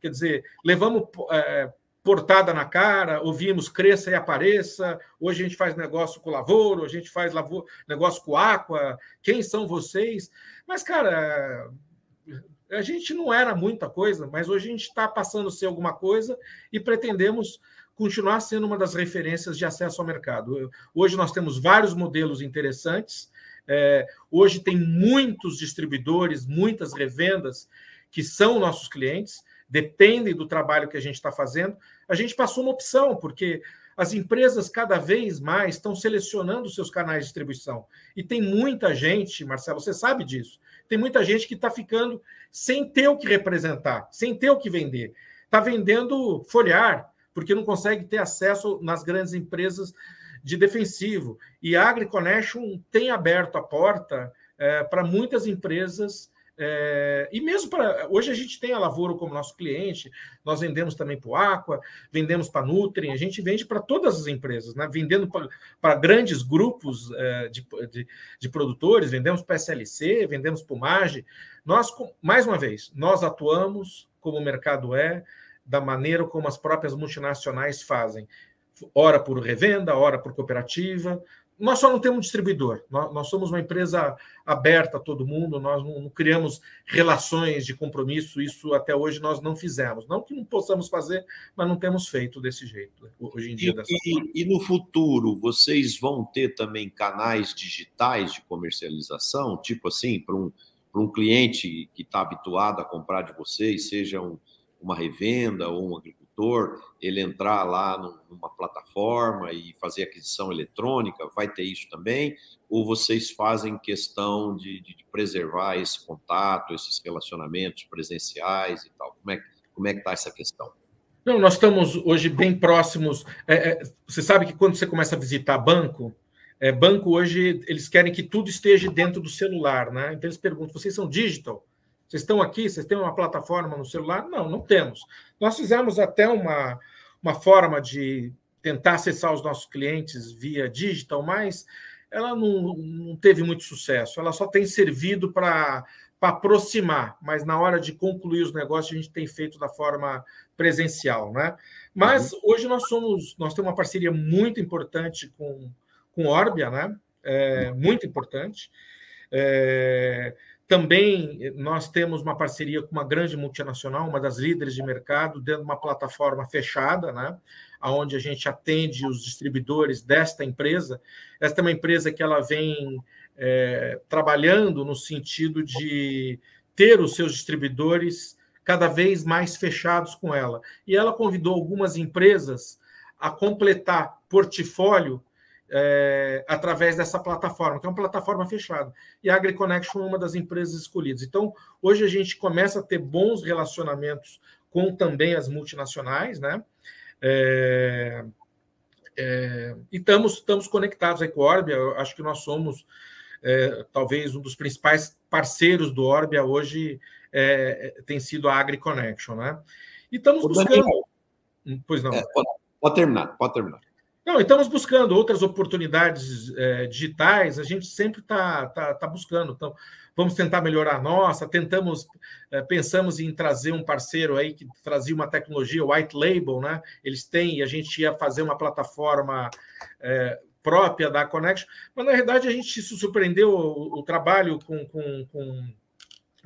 Quer dizer, levamos é, portada na cara, ouvimos cresça e apareça, hoje a gente faz negócio com Lavoro, a gente faz negócio com Aqua, quem são vocês? Mas, cara, a gente não era muita coisa, mas hoje a gente está passando a ser alguma coisa e pretendemos continuar sendo uma das referências de acesso ao mercado. Hoje nós temos vários modelos interessantes, é, hoje tem muitos distribuidores, muitas revendas que são nossos clientes, dependem do trabalho que a gente está fazendo, a gente passou uma opção, porque as empresas cada vez mais estão selecionando seus canais de distribuição. E tem muita gente, Marcelo, você sabe disso, tem muita gente que está ficando sem ter o que representar, sem ter o que vender. Está vendendo folhar, porque não consegue ter acesso nas grandes empresas de defensivo. E a AgriConnection tem aberto a porta é, para muitas empresas é, e mesmo para. Hoje a gente tem a Lavoro como nosso cliente, nós vendemos também para o Aqua, vendemos para a Nutri, a gente vende para todas as empresas, né? vendendo para grandes grupos é, de, de, de, produtores, vendemos para a SLC, vendemos para o MAGE. Nós, mais uma vez, nós atuamos como o mercado é, da maneira como as próprias multinacionais fazem. Ora por revenda, ora por cooperativa, nós só não temos distribuidor, nós, nós, somos uma empresa aberta a todo mundo, nós não, não, criamos relações de compromisso, isso até hoje nós não fizemos. Não que não possamos fazer, mas não temos feito desse jeito né, hoje em dia. E, e, e, no futuro, vocês vão ter também canais digitais de comercialização, tipo assim, para um, um cliente que está habituado a comprar de vocês, seja um, uma revenda ou um agricultor ele entrar lá numa plataforma e fazer aquisição eletrônica, vai ter isso também? Ou vocês fazem questão de, de preservar esse contato, esses relacionamentos presenciais e tal? Como é, como é que está essa questão? Não, nós estamos hoje bem próximos. É, é, você sabe que quando você começa a visitar banco, é, banco hoje eles querem que tudo esteja dentro do celular, né? Então eles perguntam: vocês são digital? Vocês estão aqui? Vocês têm uma plataforma no celular? Não, não temos. Nós fizemos até uma, uma forma de tentar acessar os nossos clientes via digital, mas ela não, não teve muito sucesso. Ela só tem servido para aproximar, mas na hora de concluir os negócios a gente tem feito da forma presencial, né? Mas uhum. hoje nós somos, nós temos uma parceria muito importante com com Orbia, né? É, muito importante. É, também nós temos uma parceria com uma grande multinacional, uma das líderes de mercado, dentro de uma plataforma fechada, né? onde a gente atende os distribuidores desta empresa. Esta é uma empresa que ela vem é, trabalhando no sentido de ter os seus distribuidores cada vez mais fechados com ela. E ela convidou algumas empresas a completar portfólio é, através dessa plataforma, que é uma plataforma fechada. E a AgriConnection é uma das empresas escolhidas. Então, hoje a gente começa a ter bons relacionamentos com também as multinacionais, né? É, é, e estamos, estamos conectados aí com o Orbia. Eu acho que nós somos é, talvez um dos principais parceiros do Orbia hoje é, tem sido a AgriConnection, né? E estamos buscando. Pois não. É, pode terminar, pode terminar. Não, estamos buscando outras oportunidades é, digitais, a gente sempre está tá, tá buscando. Então, vamos tentar melhorar a nossa, tentamos, é, pensamos em trazer um parceiro aí que trazia uma tecnologia white label, né? Eles têm, e a gente ia fazer uma plataforma é, própria da Connection, mas na verdade a gente se surpreendeu o, o trabalho com, com, com,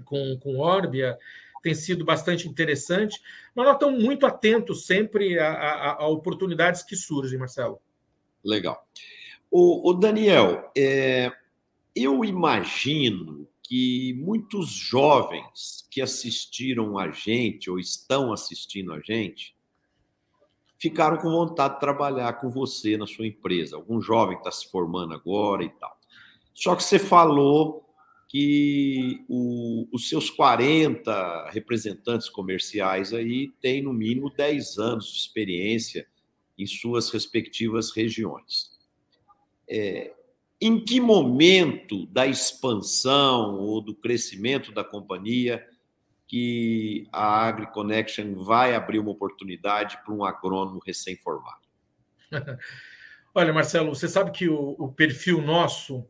com, com Orbia tem sido bastante interessante, mas nós estamos muito atentos sempre a, a, a oportunidades que surgem, Marcelo. Legal. O, o Daniel, é, eu imagino que muitos jovens que assistiram a gente ou estão assistindo a gente ficaram com vontade de trabalhar com você na sua empresa. Algum jovem está se formando agora e tal. Só que você falou que o, os seus 40 representantes comerciais aí têm no mínimo 10 anos de experiência em suas respectivas regiões. É, em que momento da expansão ou do crescimento da companhia que a AgriConnection vai abrir uma oportunidade para um agrônomo recém-formado? Olha, Marcelo, você sabe que o, o perfil nosso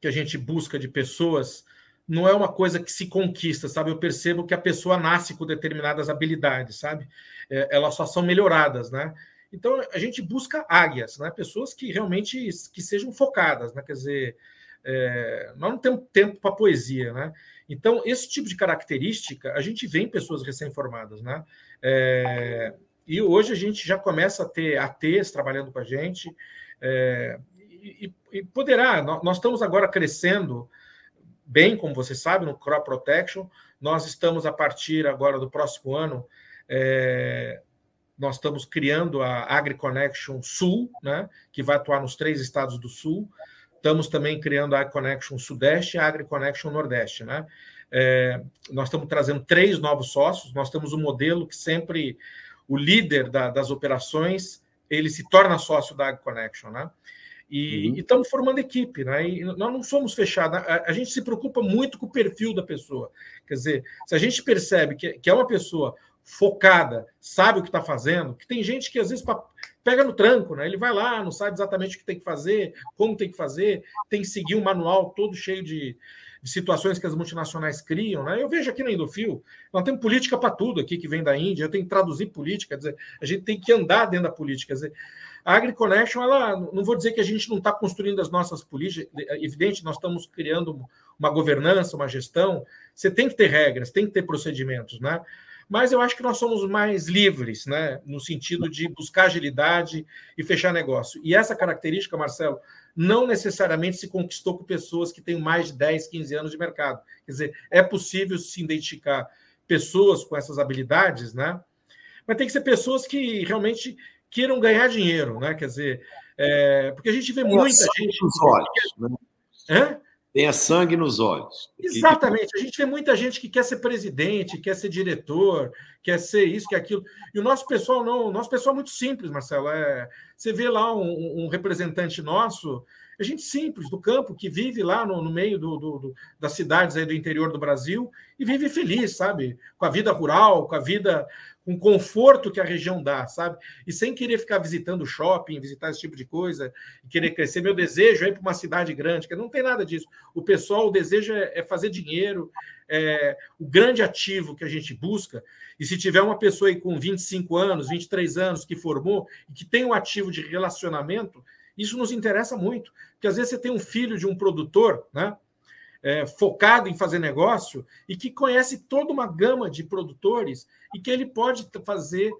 que a gente busca de pessoas não é uma coisa que se conquista, sabe? Eu percebo que a pessoa nasce com determinadas habilidades, sabe? É, elas só são melhoradas, né? Então a gente busca águias, né? Pessoas que realmente que sejam focadas, né? Quer dizer, é, nós não temos tempo para poesia, né? Então esse tipo de característica a gente vê em pessoas recém-formadas, né? É, e hoje a gente já começa a ter ATs trabalhando com a gente. É, e, e, poderá, nós estamos agora crescendo bem, como você sabe, no Crop Protection. Nós estamos, a partir agora do próximo ano, é, nós estamos criando a AgriConnection Sul, né, que vai atuar nos três estados do Sul. Estamos também criando a AgriConnection Sudeste e a AgriConnection Nordeste. Né? É, nós estamos trazendo três novos sócios. Nós temos um modelo que sempre o líder da, das operações ele se torna sócio da AgriConnection. Né? E, uhum. estamos formando equipe, né? E nós não somos fechados. A, a, gente se preocupa muito com o perfil da pessoa. Quer dizer, se a gente percebe que, que é uma pessoa focada, sabe o que está fazendo, que tem gente que às vezes pega no tranco, né? Ele vai lá, não sabe exatamente o que tem que fazer, como tem que fazer, tem que seguir um manual todo cheio de, de situações que as multinacionais criam, né? Eu vejo aqui no Indofil, nós temos política para tudo aqui que vem da Índia, eu tenho que traduzir política, quer dizer, a gente tem que andar dentro da política, quer dizer, A AgriConnection, ela, não vou dizer que a gente não está construindo as nossas políticas, é evidente, nós estamos criando uma governança, uma gestão, você tem que ter regras, tem que ter procedimentos, né? Mas eu acho que nós somos mais livres, né? No sentido de buscar agilidade e fechar negócio. E essa característica, Marcelo, não necessariamente se conquistou com pessoas que têm mais de 10, 15 anos de mercado. Quer dizer, é possível se identificar pessoas com essas habilidades, né? Mas tem que ser pessoas que realmente queiram ganhar dinheiro, né? Quer dizer, é... porque a gente vê muita gente. Nos olhos, né? Hã? Tenha sangue nos olhos. Exatamente. A gente vê muita gente que quer ser presidente, quer ser diretor, quer ser isso, quer aquilo. E o nosso pessoal não. O nosso pessoal é muito simples, Marcelo. É, você vê lá um, um representante nosso, é gente simples, do campo, que vive lá no, no meio do, do, do, das cidades aí do interior do Brasil e vive feliz, sabe? Com a vida rural, com a vida o conforto que a região dá, sabe? E sem querer ficar visitando shopping, visitar esse tipo de coisa, querer crescer. Meu desejo é ir para uma cidade grande, que não tem nada disso. O pessoal, o desejo é, é fazer dinheiro, é o grande ativo que a gente busca. E se tiver uma pessoa aí com 25 anos, 23 anos, que formou e que tem um ativo de relacionamento, isso nos interessa muito. Porque às vezes você tem um filho de um produtor, né? É, focado em fazer negócio e que conhece toda uma gama de produtores e que ele pode fazer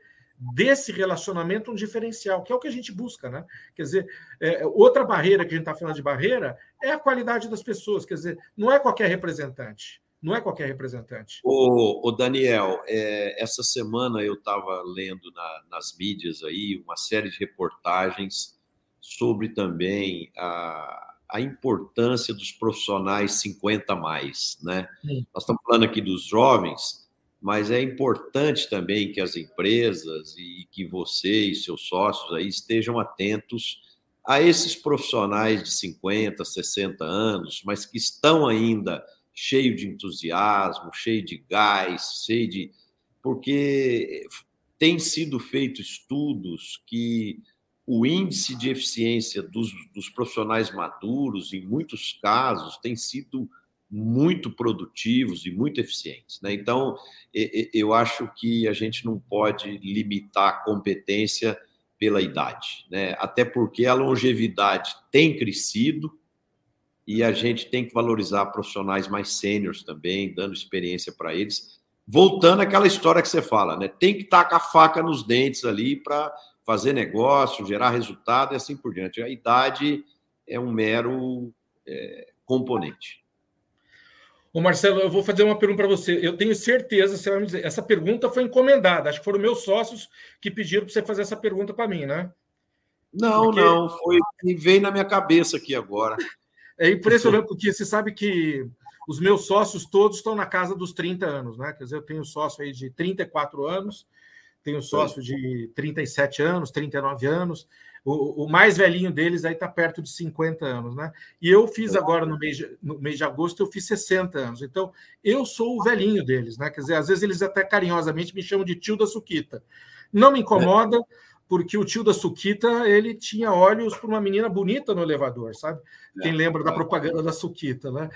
desse relacionamento um diferencial, que é o que a gente busca, né? Quer dizer, é, outra barreira que a gente está falando de barreira é a qualidade das pessoas, quer dizer, não é qualquer representante. Não é qualquer representante. O, Daniel, é, essa semana eu estava lendo na, nas mídias aí uma série de reportagens sobre também a, a importância dos profissionais 50 mais, né? Sim. Nós estamos falando aqui dos jovens, mas é importante também que as empresas e que você e seus sócios aí estejam atentos a esses profissionais de 50, 60 anos, mas que estão ainda cheio de entusiasmo, cheio de gás, cheio de porque tem sido feito estudos que o índice de eficiência dos, dos, profissionais maduros, em muitos casos, tem sido muito produtivos e muito eficientes. Né? Então, eu acho que a gente não pode limitar a competência pela idade, né? até porque a longevidade tem crescido e a gente tem que valorizar profissionais mais sêniores também, dando experiência para eles. Voltando àquela história que você fala, né? tem que estar com a faca nos dentes ali para fazer negócio, gerar resultado e assim por diante. A idade é um mero é, componente. Ô Marcelo, eu vou fazer uma pergunta para você. Eu tenho certeza, você vai me dizer, essa pergunta foi encomendada. Acho que foram meus sócios que pediram para você fazer essa pergunta para mim, né? Não, porque... não, foi que veio na minha cabeça aqui agora. É impressionante, porque você sabe que os meus sócios todos estão na casa dos 30 anos, né? Quer dizer, eu tenho sócio aí de 34 anos tenho sócio de 37 anos, 39 anos. O, o mais velhinho deles aí está perto de 50 anos, né? E eu fiz agora no mês, de, no mês de agosto, eu fiz 60 anos. Então, eu sou o velhinho deles, né? Quer dizer, às vezes eles até carinhosamente me chamam de tio da Suquita. Não me incomoda, porque o tio da Suquita ele tinha olhos para uma menina bonita no elevador, sabe? Quem lembra da propaganda da Suquita, né?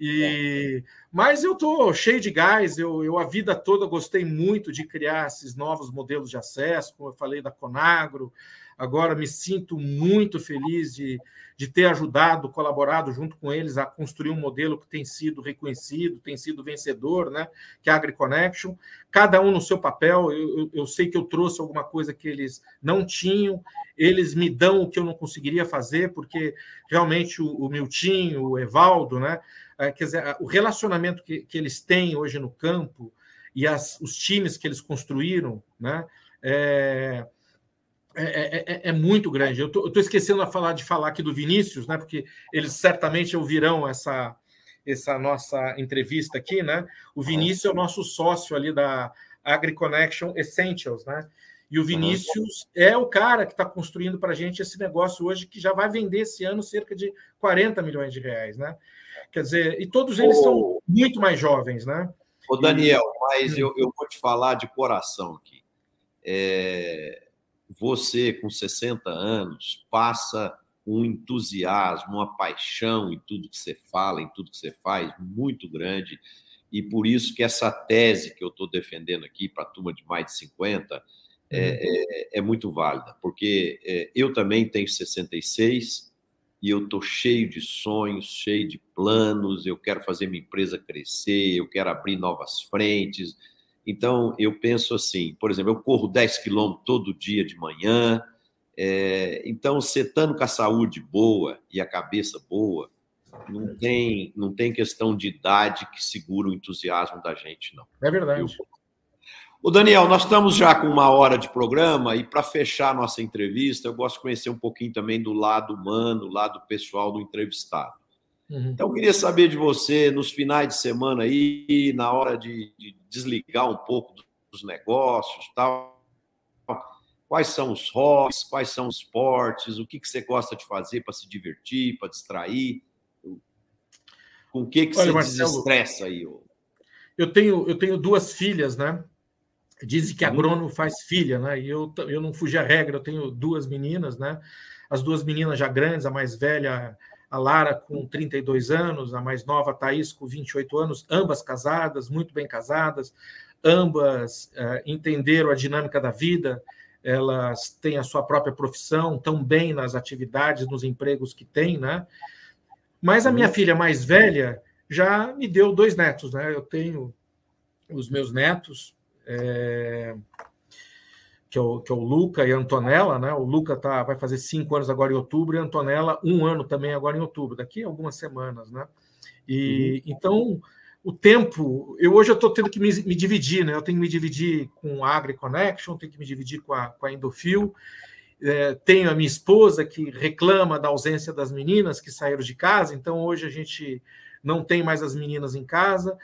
E mas eu tô cheio de gás. Eu, eu a vida toda gostei muito de criar esses novos modelos de acesso, como eu falei da Conagro. Agora me sinto muito feliz de, de ter ajudado, colaborado junto com eles a construir um modelo que tem sido reconhecido, tem sido vencedor, né? Que é a AgriConnection. Cada um no seu papel. Eu, eu, eu sei que eu trouxe alguma coisa que eles não tinham. Eles me dão o que eu não conseguiria fazer, porque realmente o, o Miltinho, o Evaldo, né? É, quer dizer, o relacionamento que, que eles têm hoje no campo e as, os times que eles construíram, né? É, é, é, é muito grande. Eu estou esquecendo de falar, de falar aqui do Vinícius, né? Porque eles certamente ouvirão essa, essa nossa entrevista aqui, né? O Vinícius é o nosso sócio ali da AgriConnection Essentials, né? E o Vinícius uhum. é o cara que está construindo para a gente esse negócio hoje, que já vai vender esse ano cerca de 40 milhões de reais, né? Quer dizer, e todos eles são muito mais jovens, né? Ô, Daniel, mas hum. eu, eu vou te falar de coração aqui. É, você, com 60 anos, passa um entusiasmo, uma paixão em tudo que você fala, em tudo que você faz, muito grande. E por isso que essa tese que eu estou defendendo aqui para a turma de mais de 50 é, é, é muito válida, porque é, eu também tenho 66 e eu estou cheio de sonhos, cheio de planos, eu quero fazer minha empresa crescer, eu quero abrir novas frentes. Então, eu penso assim, por exemplo, eu corro 10 quilômetros todo dia de manhã, é, então, você estando com a saúde boa e a cabeça boa, não tem, não tem questão de idade que segura o entusiasmo da gente, não. É verdade. O Daniel, nós estamos já com uma hora de programa e para fechar nossa entrevista, eu gosto de conhecer um pouquinho também do lado humano, do lado pessoal do entrevistado. Uhum. Então, eu queria saber de você, nos finais de semana aí, na hora de, de desligar um pouco dos negócios tal, quais são os hobbies, quais são os esportes, o que, que você gosta de fazer para se divertir, para distrair, com o que, que Olha, você Marcelo, desestressa aí? Eu tenho, eu tenho duas filhas, né? Dizem que agrônomo faz filha, né? E eu, eu não fugi à regra, eu tenho duas meninas, né? As duas meninas já grandes, a mais velha, a Lara, com 32 anos, a mais nova, a Thaís, com 28 anos, ambas casadas, muito bem casadas, ambas uh, entenderam a dinâmica da vida, elas têm a sua própria profissão, estão bem nas atividades, nos empregos que têm, né? Mas a minha filha mais velha já me deu dois netos, né? Eu tenho os meus netos, é, que, é o, que é o Luca e a Antonella, né? O Luca tá, vai fazer cinco anos agora em outubro e a Antonella um ano também agora em outubro, daqui a algumas semanas, né? E uhum. então o tempo, eu hoje eu estou tendo que me, me, dividir, né? Eu tenho que me dividir com a Agri Connection, tenho que me dividir com a, com a Endofil. É, tenho a minha esposa que reclama da ausência das meninas que saíram de casa, então hoje a gente não tem mais as meninas em casa.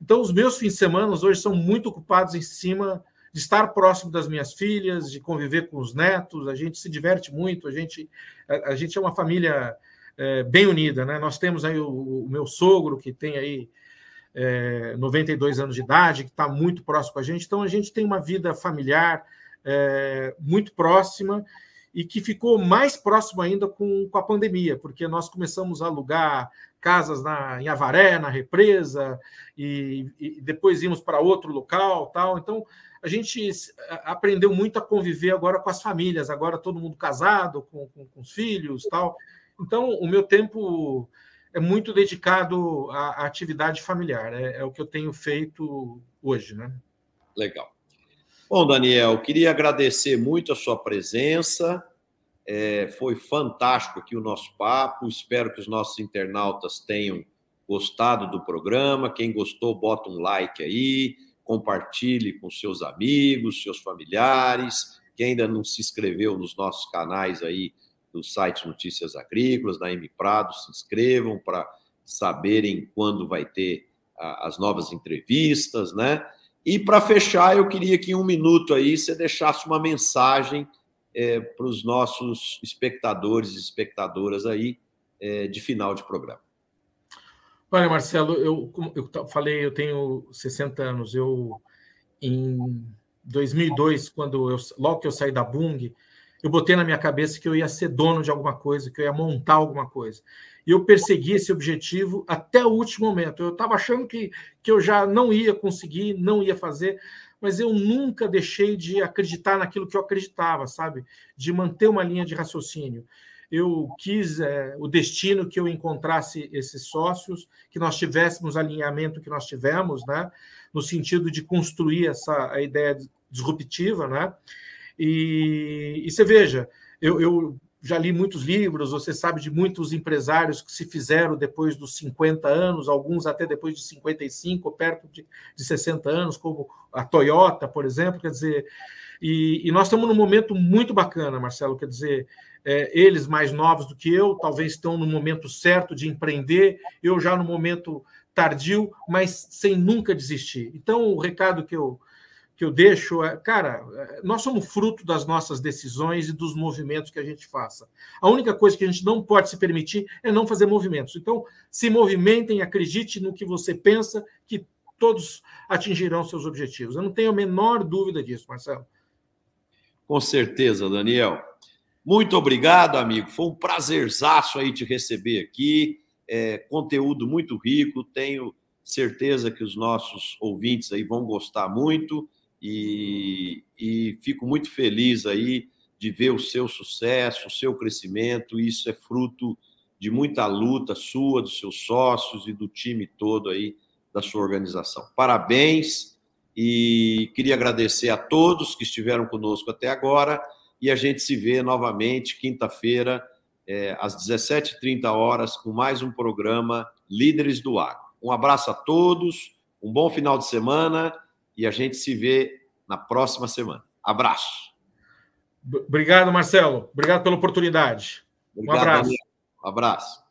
Então, os meus fins de semana hoje são muito ocupados em cima de estar próximo das minhas filhas, de conviver com os netos. A gente se diverte muito, a gente, a, a gente é uma família é, bem unida, né? Nós temos aí o, o meu sogro, que tem aí é, 92 anos de idade, que está muito próximo a gente. Então, a gente tem uma vida familiar é, muito próxima e que ficou mais próximo ainda com, com a pandemia, porque nós começamos a alugar casas na, em Avaré, na represa, e, e depois íamos para outro local, tal. Então a gente aprendeu muito a conviver agora com as famílias, agora todo mundo casado, com, com, com os filhos, tal. Então o meu tempo é muito dedicado à, à atividade familiar, é, é, o que eu tenho feito hoje, né? Legal. Bom, Daniel, queria agradecer muito a sua presença. É, foi fantástico aqui o nosso papo. Espero que os nossos internautas tenham gostado do programa. Quem gostou, bota um like aí, compartilhe com seus amigos, seus familiares. Quem ainda não se inscreveu nos nossos canais aí do site Notícias Agrícolas, da M Prado, se inscrevam para saberem quando vai ter as novas entrevistas, né? E para fechar, eu queria que em um minuto aí você deixasse uma mensagem é, para os nossos espectadores e espectadoras aí é, de final de programa. Olha, Marcelo, eu, eu falei, eu tenho 60 anos. Eu, em 2002, quando eu, logo que eu saí da Bung, eu botei na minha cabeça que eu ia ser dono de alguma coisa, que eu ia montar alguma coisa. E eu persegui esse objetivo até o último momento. Eu estava achando que, que eu já não ia conseguir, não ia fazer, mas eu nunca deixei de acreditar naquilo que eu acreditava, sabe? De manter uma linha de raciocínio. Eu quis é, o destino que eu encontrasse esses sócios, que nós tivéssemos alinhamento que nós tivemos, né? No sentido de construir essa a ideia disruptiva, né? E, e você veja, eu, eu já li muitos livros, você sabe de muitos empresários que se fizeram depois dos 50 anos, alguns até depois de 55, perto de, de 60 anos, como a Toyota, por exemplo. Quer dizer, e, e nós estamos num momento muito bacana, Marcelo. Quer dizer, é, eles mais novos do que eu, talvez estão no momento certo de empreender, eu já no momento tardio, mas sem nunca desistir. Então, o recado que eu que eu deixo é, cara, nós somos fruto das nossas decisões e dos movimentos que a gente faça. A única coisa que a gente não pode se permitir é não fazer movimentos. Então, se movimentem, acredite no que você pensa, que todos atingirão seus objetivos. Eu não tenho a menor dúvida disso, Marcelo. Com certeza, Daniel. Muito obrigado, amigo. Foi um prazerzaço aí te receber aqui. É, conteúdo muito rico. Tenho certeza que os nossos ouvintes aí vão gostar muito e, e fico muito feliz aí de ver o seu sucesso, o seu crescimento. Isso é fruto de muita luta sua, dos seus sócios e do time todo aí da sua organização. Parabéns e queria agradecer a todos que estiveram conosco até agora e a gente se vê novamente quinta-feira é, às 17h30 horas com mais um programa Líderes do Agro. Um abraço a todos, um bom final de semana e a gente se vê na próxima semana. Abraço. Obrigado, Marcelo. Obrigado pela oportunidade. Obrigado, um abraço. Um abraço.